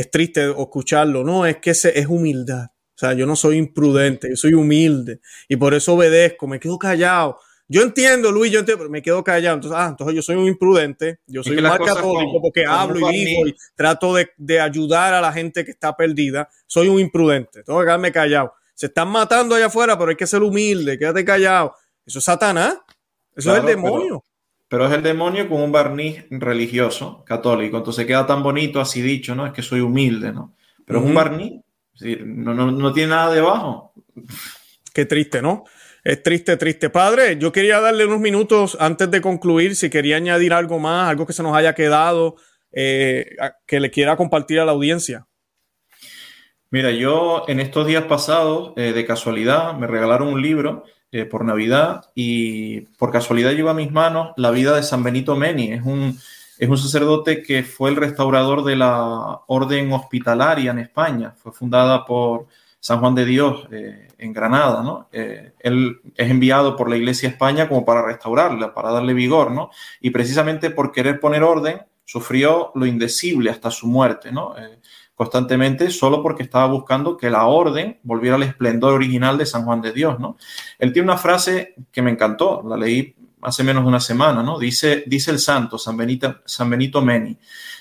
es triste escucharlo, no, es que es humildad. O sea, yo no soy imprudente, yo soy humilde y por eso obedezco, me quedo callado. Yo entiendo, Luis, yo entiendo, pero me quedo callado. Entonces, ah, entonces yo soy un imprudente, yo soy un mal católico porque hablo y digo y trato de, de, ayudar a la gente que está perdida. Soy un imprudente, tengo que quedarme callado. Se están matando allá afuera, pero hay que ser humilde, quédate callado. Eso es Satanás, eso es el demonio. Pero, es el demonio con un barniz religioso, católico. Entonces queda tan bonito así dicho, ¿no? Es que soy humilde, ¿no? Pero es un barniz, no, no, no tiene nada debajo. Qué triste, ¿no? Es triste, triste. Padre, yo quería darle unos minutos antes de concluir, si quería añadir algo más, algo que se nos haya quedado, eh, que le quiera compartir a la audiencia. Mira, yo en estos días pasados, eh, de casualidad, me regalaron un libro eh, por Navidad y por casualidad lleva a mis manos la vida de San Benito Meni. Es un, es un sacerdote que fue el restaurador de la orden hospitalaria en España. Fue fundada por San Juan de Dios eh, en Granada, ¿no? Eh, él es enviado por la Iglesia España como para restaurarla, para darle vigor, ¿no? Y precisamente por querer poner orden, sufrió lo indecible hasta su muerte, ¿no? Constantemente, solo porque estaba buscando que la orden volviera al esplendor original de San Juan de Dios, ¿no? Él tiene una frase que me encantó, la leí hace menos de una semana, ¿no? Dice, dice el santo San Benito, San Benito Meni,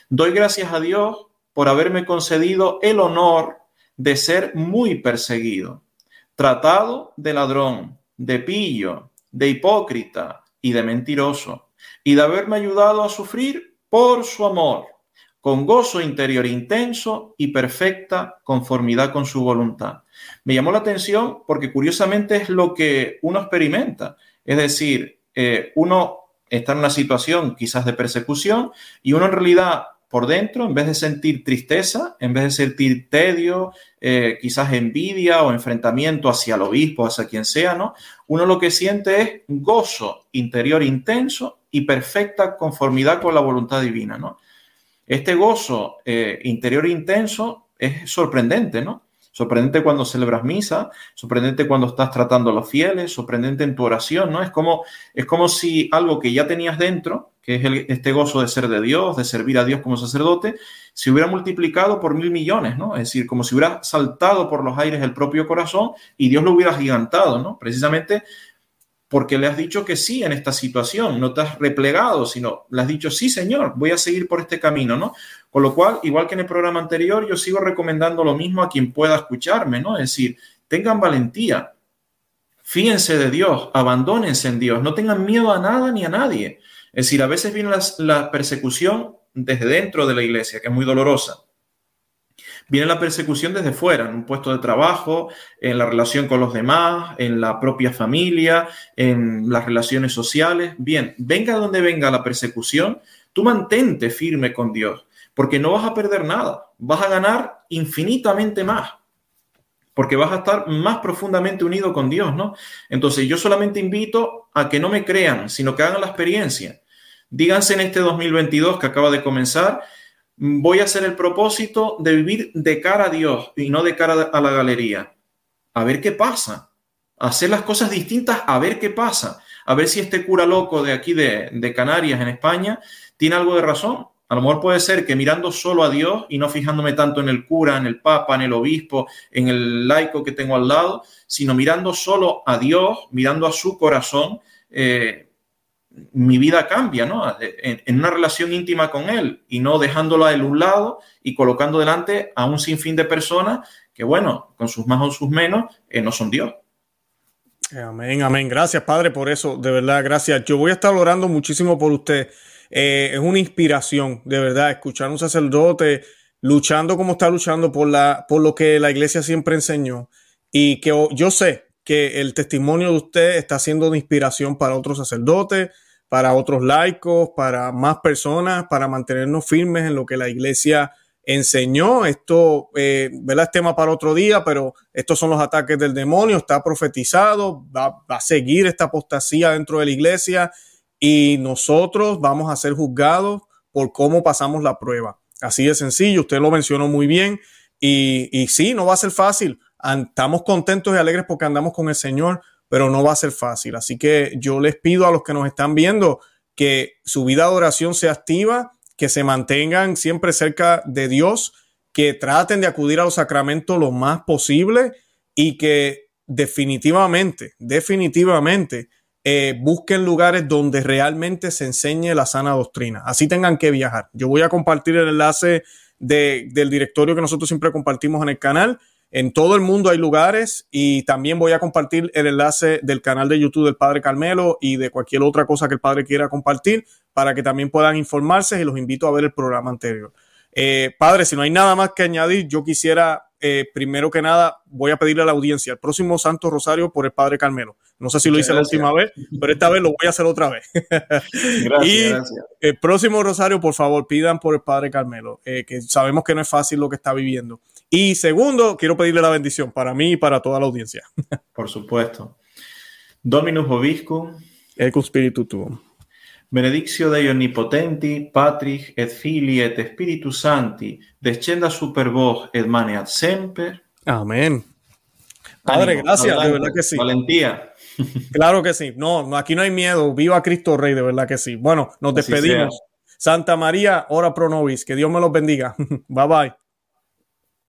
doy gracias a Dios por haberme concedido el honor de ser muy perseguido, tratado de ladrón, de pillo, de hipócrita y de mentiroso, y de haberme ayudado a sufrir por su amor, con gozo interior intenso y perfecta conformidad con su voluntad. Me llamó la atención porque curiosamente es lo que uno experimenta, es decir, eh, uno está en una situación quizás de persecución y uno en realidad por dentro, en vez de sentir tristeza, en vez de sentir tedio, eh, quizás envidia o enfrentamiento hacia el obispo, hacia quien sea, ¿no? Uno lo que siente es gozo interior intenso y perfecta conformidad con la voluntad divina, ¿no? Este gozo eh, interior intenso es sorprendente, ¿no? Sorprendente cuando celebras misa, sorprendente cuando estás tratando a los fieles, sorprendente en tu oración, ¿no? Es como, es como si algo que ya tenías dentro, que es este gozo de ser de Dios, de servir a Dios como sacerdote, se hubiera multiplicado por mil millones, ¿no? Es decir, como si hubiera saltado por los aires el propio corazón y Dios lo hubiera gigantado, ¿no? Precisamente porque le has dicho que sí en esta situación, no te has replegado, sino le has dicho, sí, Señor, voy a seguir por este camino, ¿no? Con lo cual, igual que en el programa anterior, yo sigo recomendando lo mismo a quien pueda escucharme, ¿no? Es decir, tengan valentía, fíjense de Dios, abandónense en Dios, no tengan miedo a nada ni a nadie. Es decir, a veces viene la, persecución desde dentro de la iglesia, que es muy dolorosa. Viene la persecución desde fuera, en un puesto de trabajo, en la relación con los demás, en la propia familia, en las relaciones sociales. Bien, venga donde venga la persecución, tú mantente firme con Dios porque no vas a perder nada, vas a ganar infinitamente más, porque vas a estar más profundamente unido con Dios, ¿no? Entonces yo solamente invito a que no me crean, sino que hagan la experiencia. Díganse en este 2022 que acaba de comenzar, voy a hacer el propósito de vivir de cara a Dios y no de cara a la galería. A ver qué pasa. Hacer las cosas distintas, a ver qué pasa. A ver si este cura loco de aquí de, Canarias, en España, tiene algo de razón a lo mejor puede ser que mirando solo a Dios y no fijándome tanto en el cura, en el papa, en el obispo, en el laico que tengo al lado, sino mirando solo a Dios, mirando a su corazón, eh, mi vida cambia, ¿no? En, una relación íntima con Él y no dejándolo a Él un lado y colocando delante a un sinfín de personas que, bueno, con sus más o sus menos, eh, no son Dios. Amén, amén. Gracias, Padre, por eso. De verdad, gracias. Yo voy a estar orando muchísimo por usted. Eh, es una inspiración, de verdad, escuchar a un sacerdote luchando como está luchando por, la, por lo que la iglesia siempre enseñó. Y que yo sé que el testimonio de usted está siendo de inspiración para otros sacerdotes, para otros laicos, para más personas, para mantenernos firmes en lo que la iglesia enseñó. Esto, eh, ¿verdad? Es tema para otro día, pero estos son los ataques del demonio, está profetizado, va, va a seguir esta apostasía dentro de la iglesia y nosotros vamos a ser juzgados por cómo pasamos la prueba. Así de sencillo, usted lo mencionó muy bien, Y, y sí, no va a ser fácil. Estamos contentos y alegres porque andamos con el Señor, pero no va a ser fácil. Así que yo les pido a los que nos están viendo que su vida de oración se activa, que se mantengan siempre cerca de Dios, que traten de acudir a los sacramentos lo más posible y que definitivamente, definitivamente eh, busquen lugares donde realmente se enseñe la sana doctrina. Así tengan que viajar. Yo voy a compartir el enlace del directorio que nosotros siempre compartimos en el canal. En todo el mundo hay lugares y también voy a compartir el enlace del canal de YouTube del Padre Carmelo y de cualquier otra cosa que el Padre quiera compartir para que también puedan informarse y los invito a ver el programa anterior. Eh, padre, si no hay nada más que añadir, yo quisiera eh, primero que nada, voy a pedirle a la audiencia el próximo Santo Rosario por el Padre Carmelo. No sé si lo hice la última vez, pero esta vez lo voy a hacer otra vez. gracias, y el próximo Rosario, por favor, pidan por el Padre Carmelo, eh, que sabemos que no es fácil lo que está viviendo. Y segundo, quiero pedirle la bendición para mí y para toda la audiencia. por supuesto. Dominus Obiscum. El Espíritu tuo. Benedictio Dei Onnipotenti, Patris et Filii et Spiritus Sancti, descenda super vos et maneat semper. Amén. Padre, gracias, de verdad que sí. Valentía. Claro que sí. No, aquí no hay miedo. Viva Cristo Rey, de verdad que sí. Bueno, nos despedimos. Santa María, ora pro nobis. Que Dios me los bendiga. Bye bye.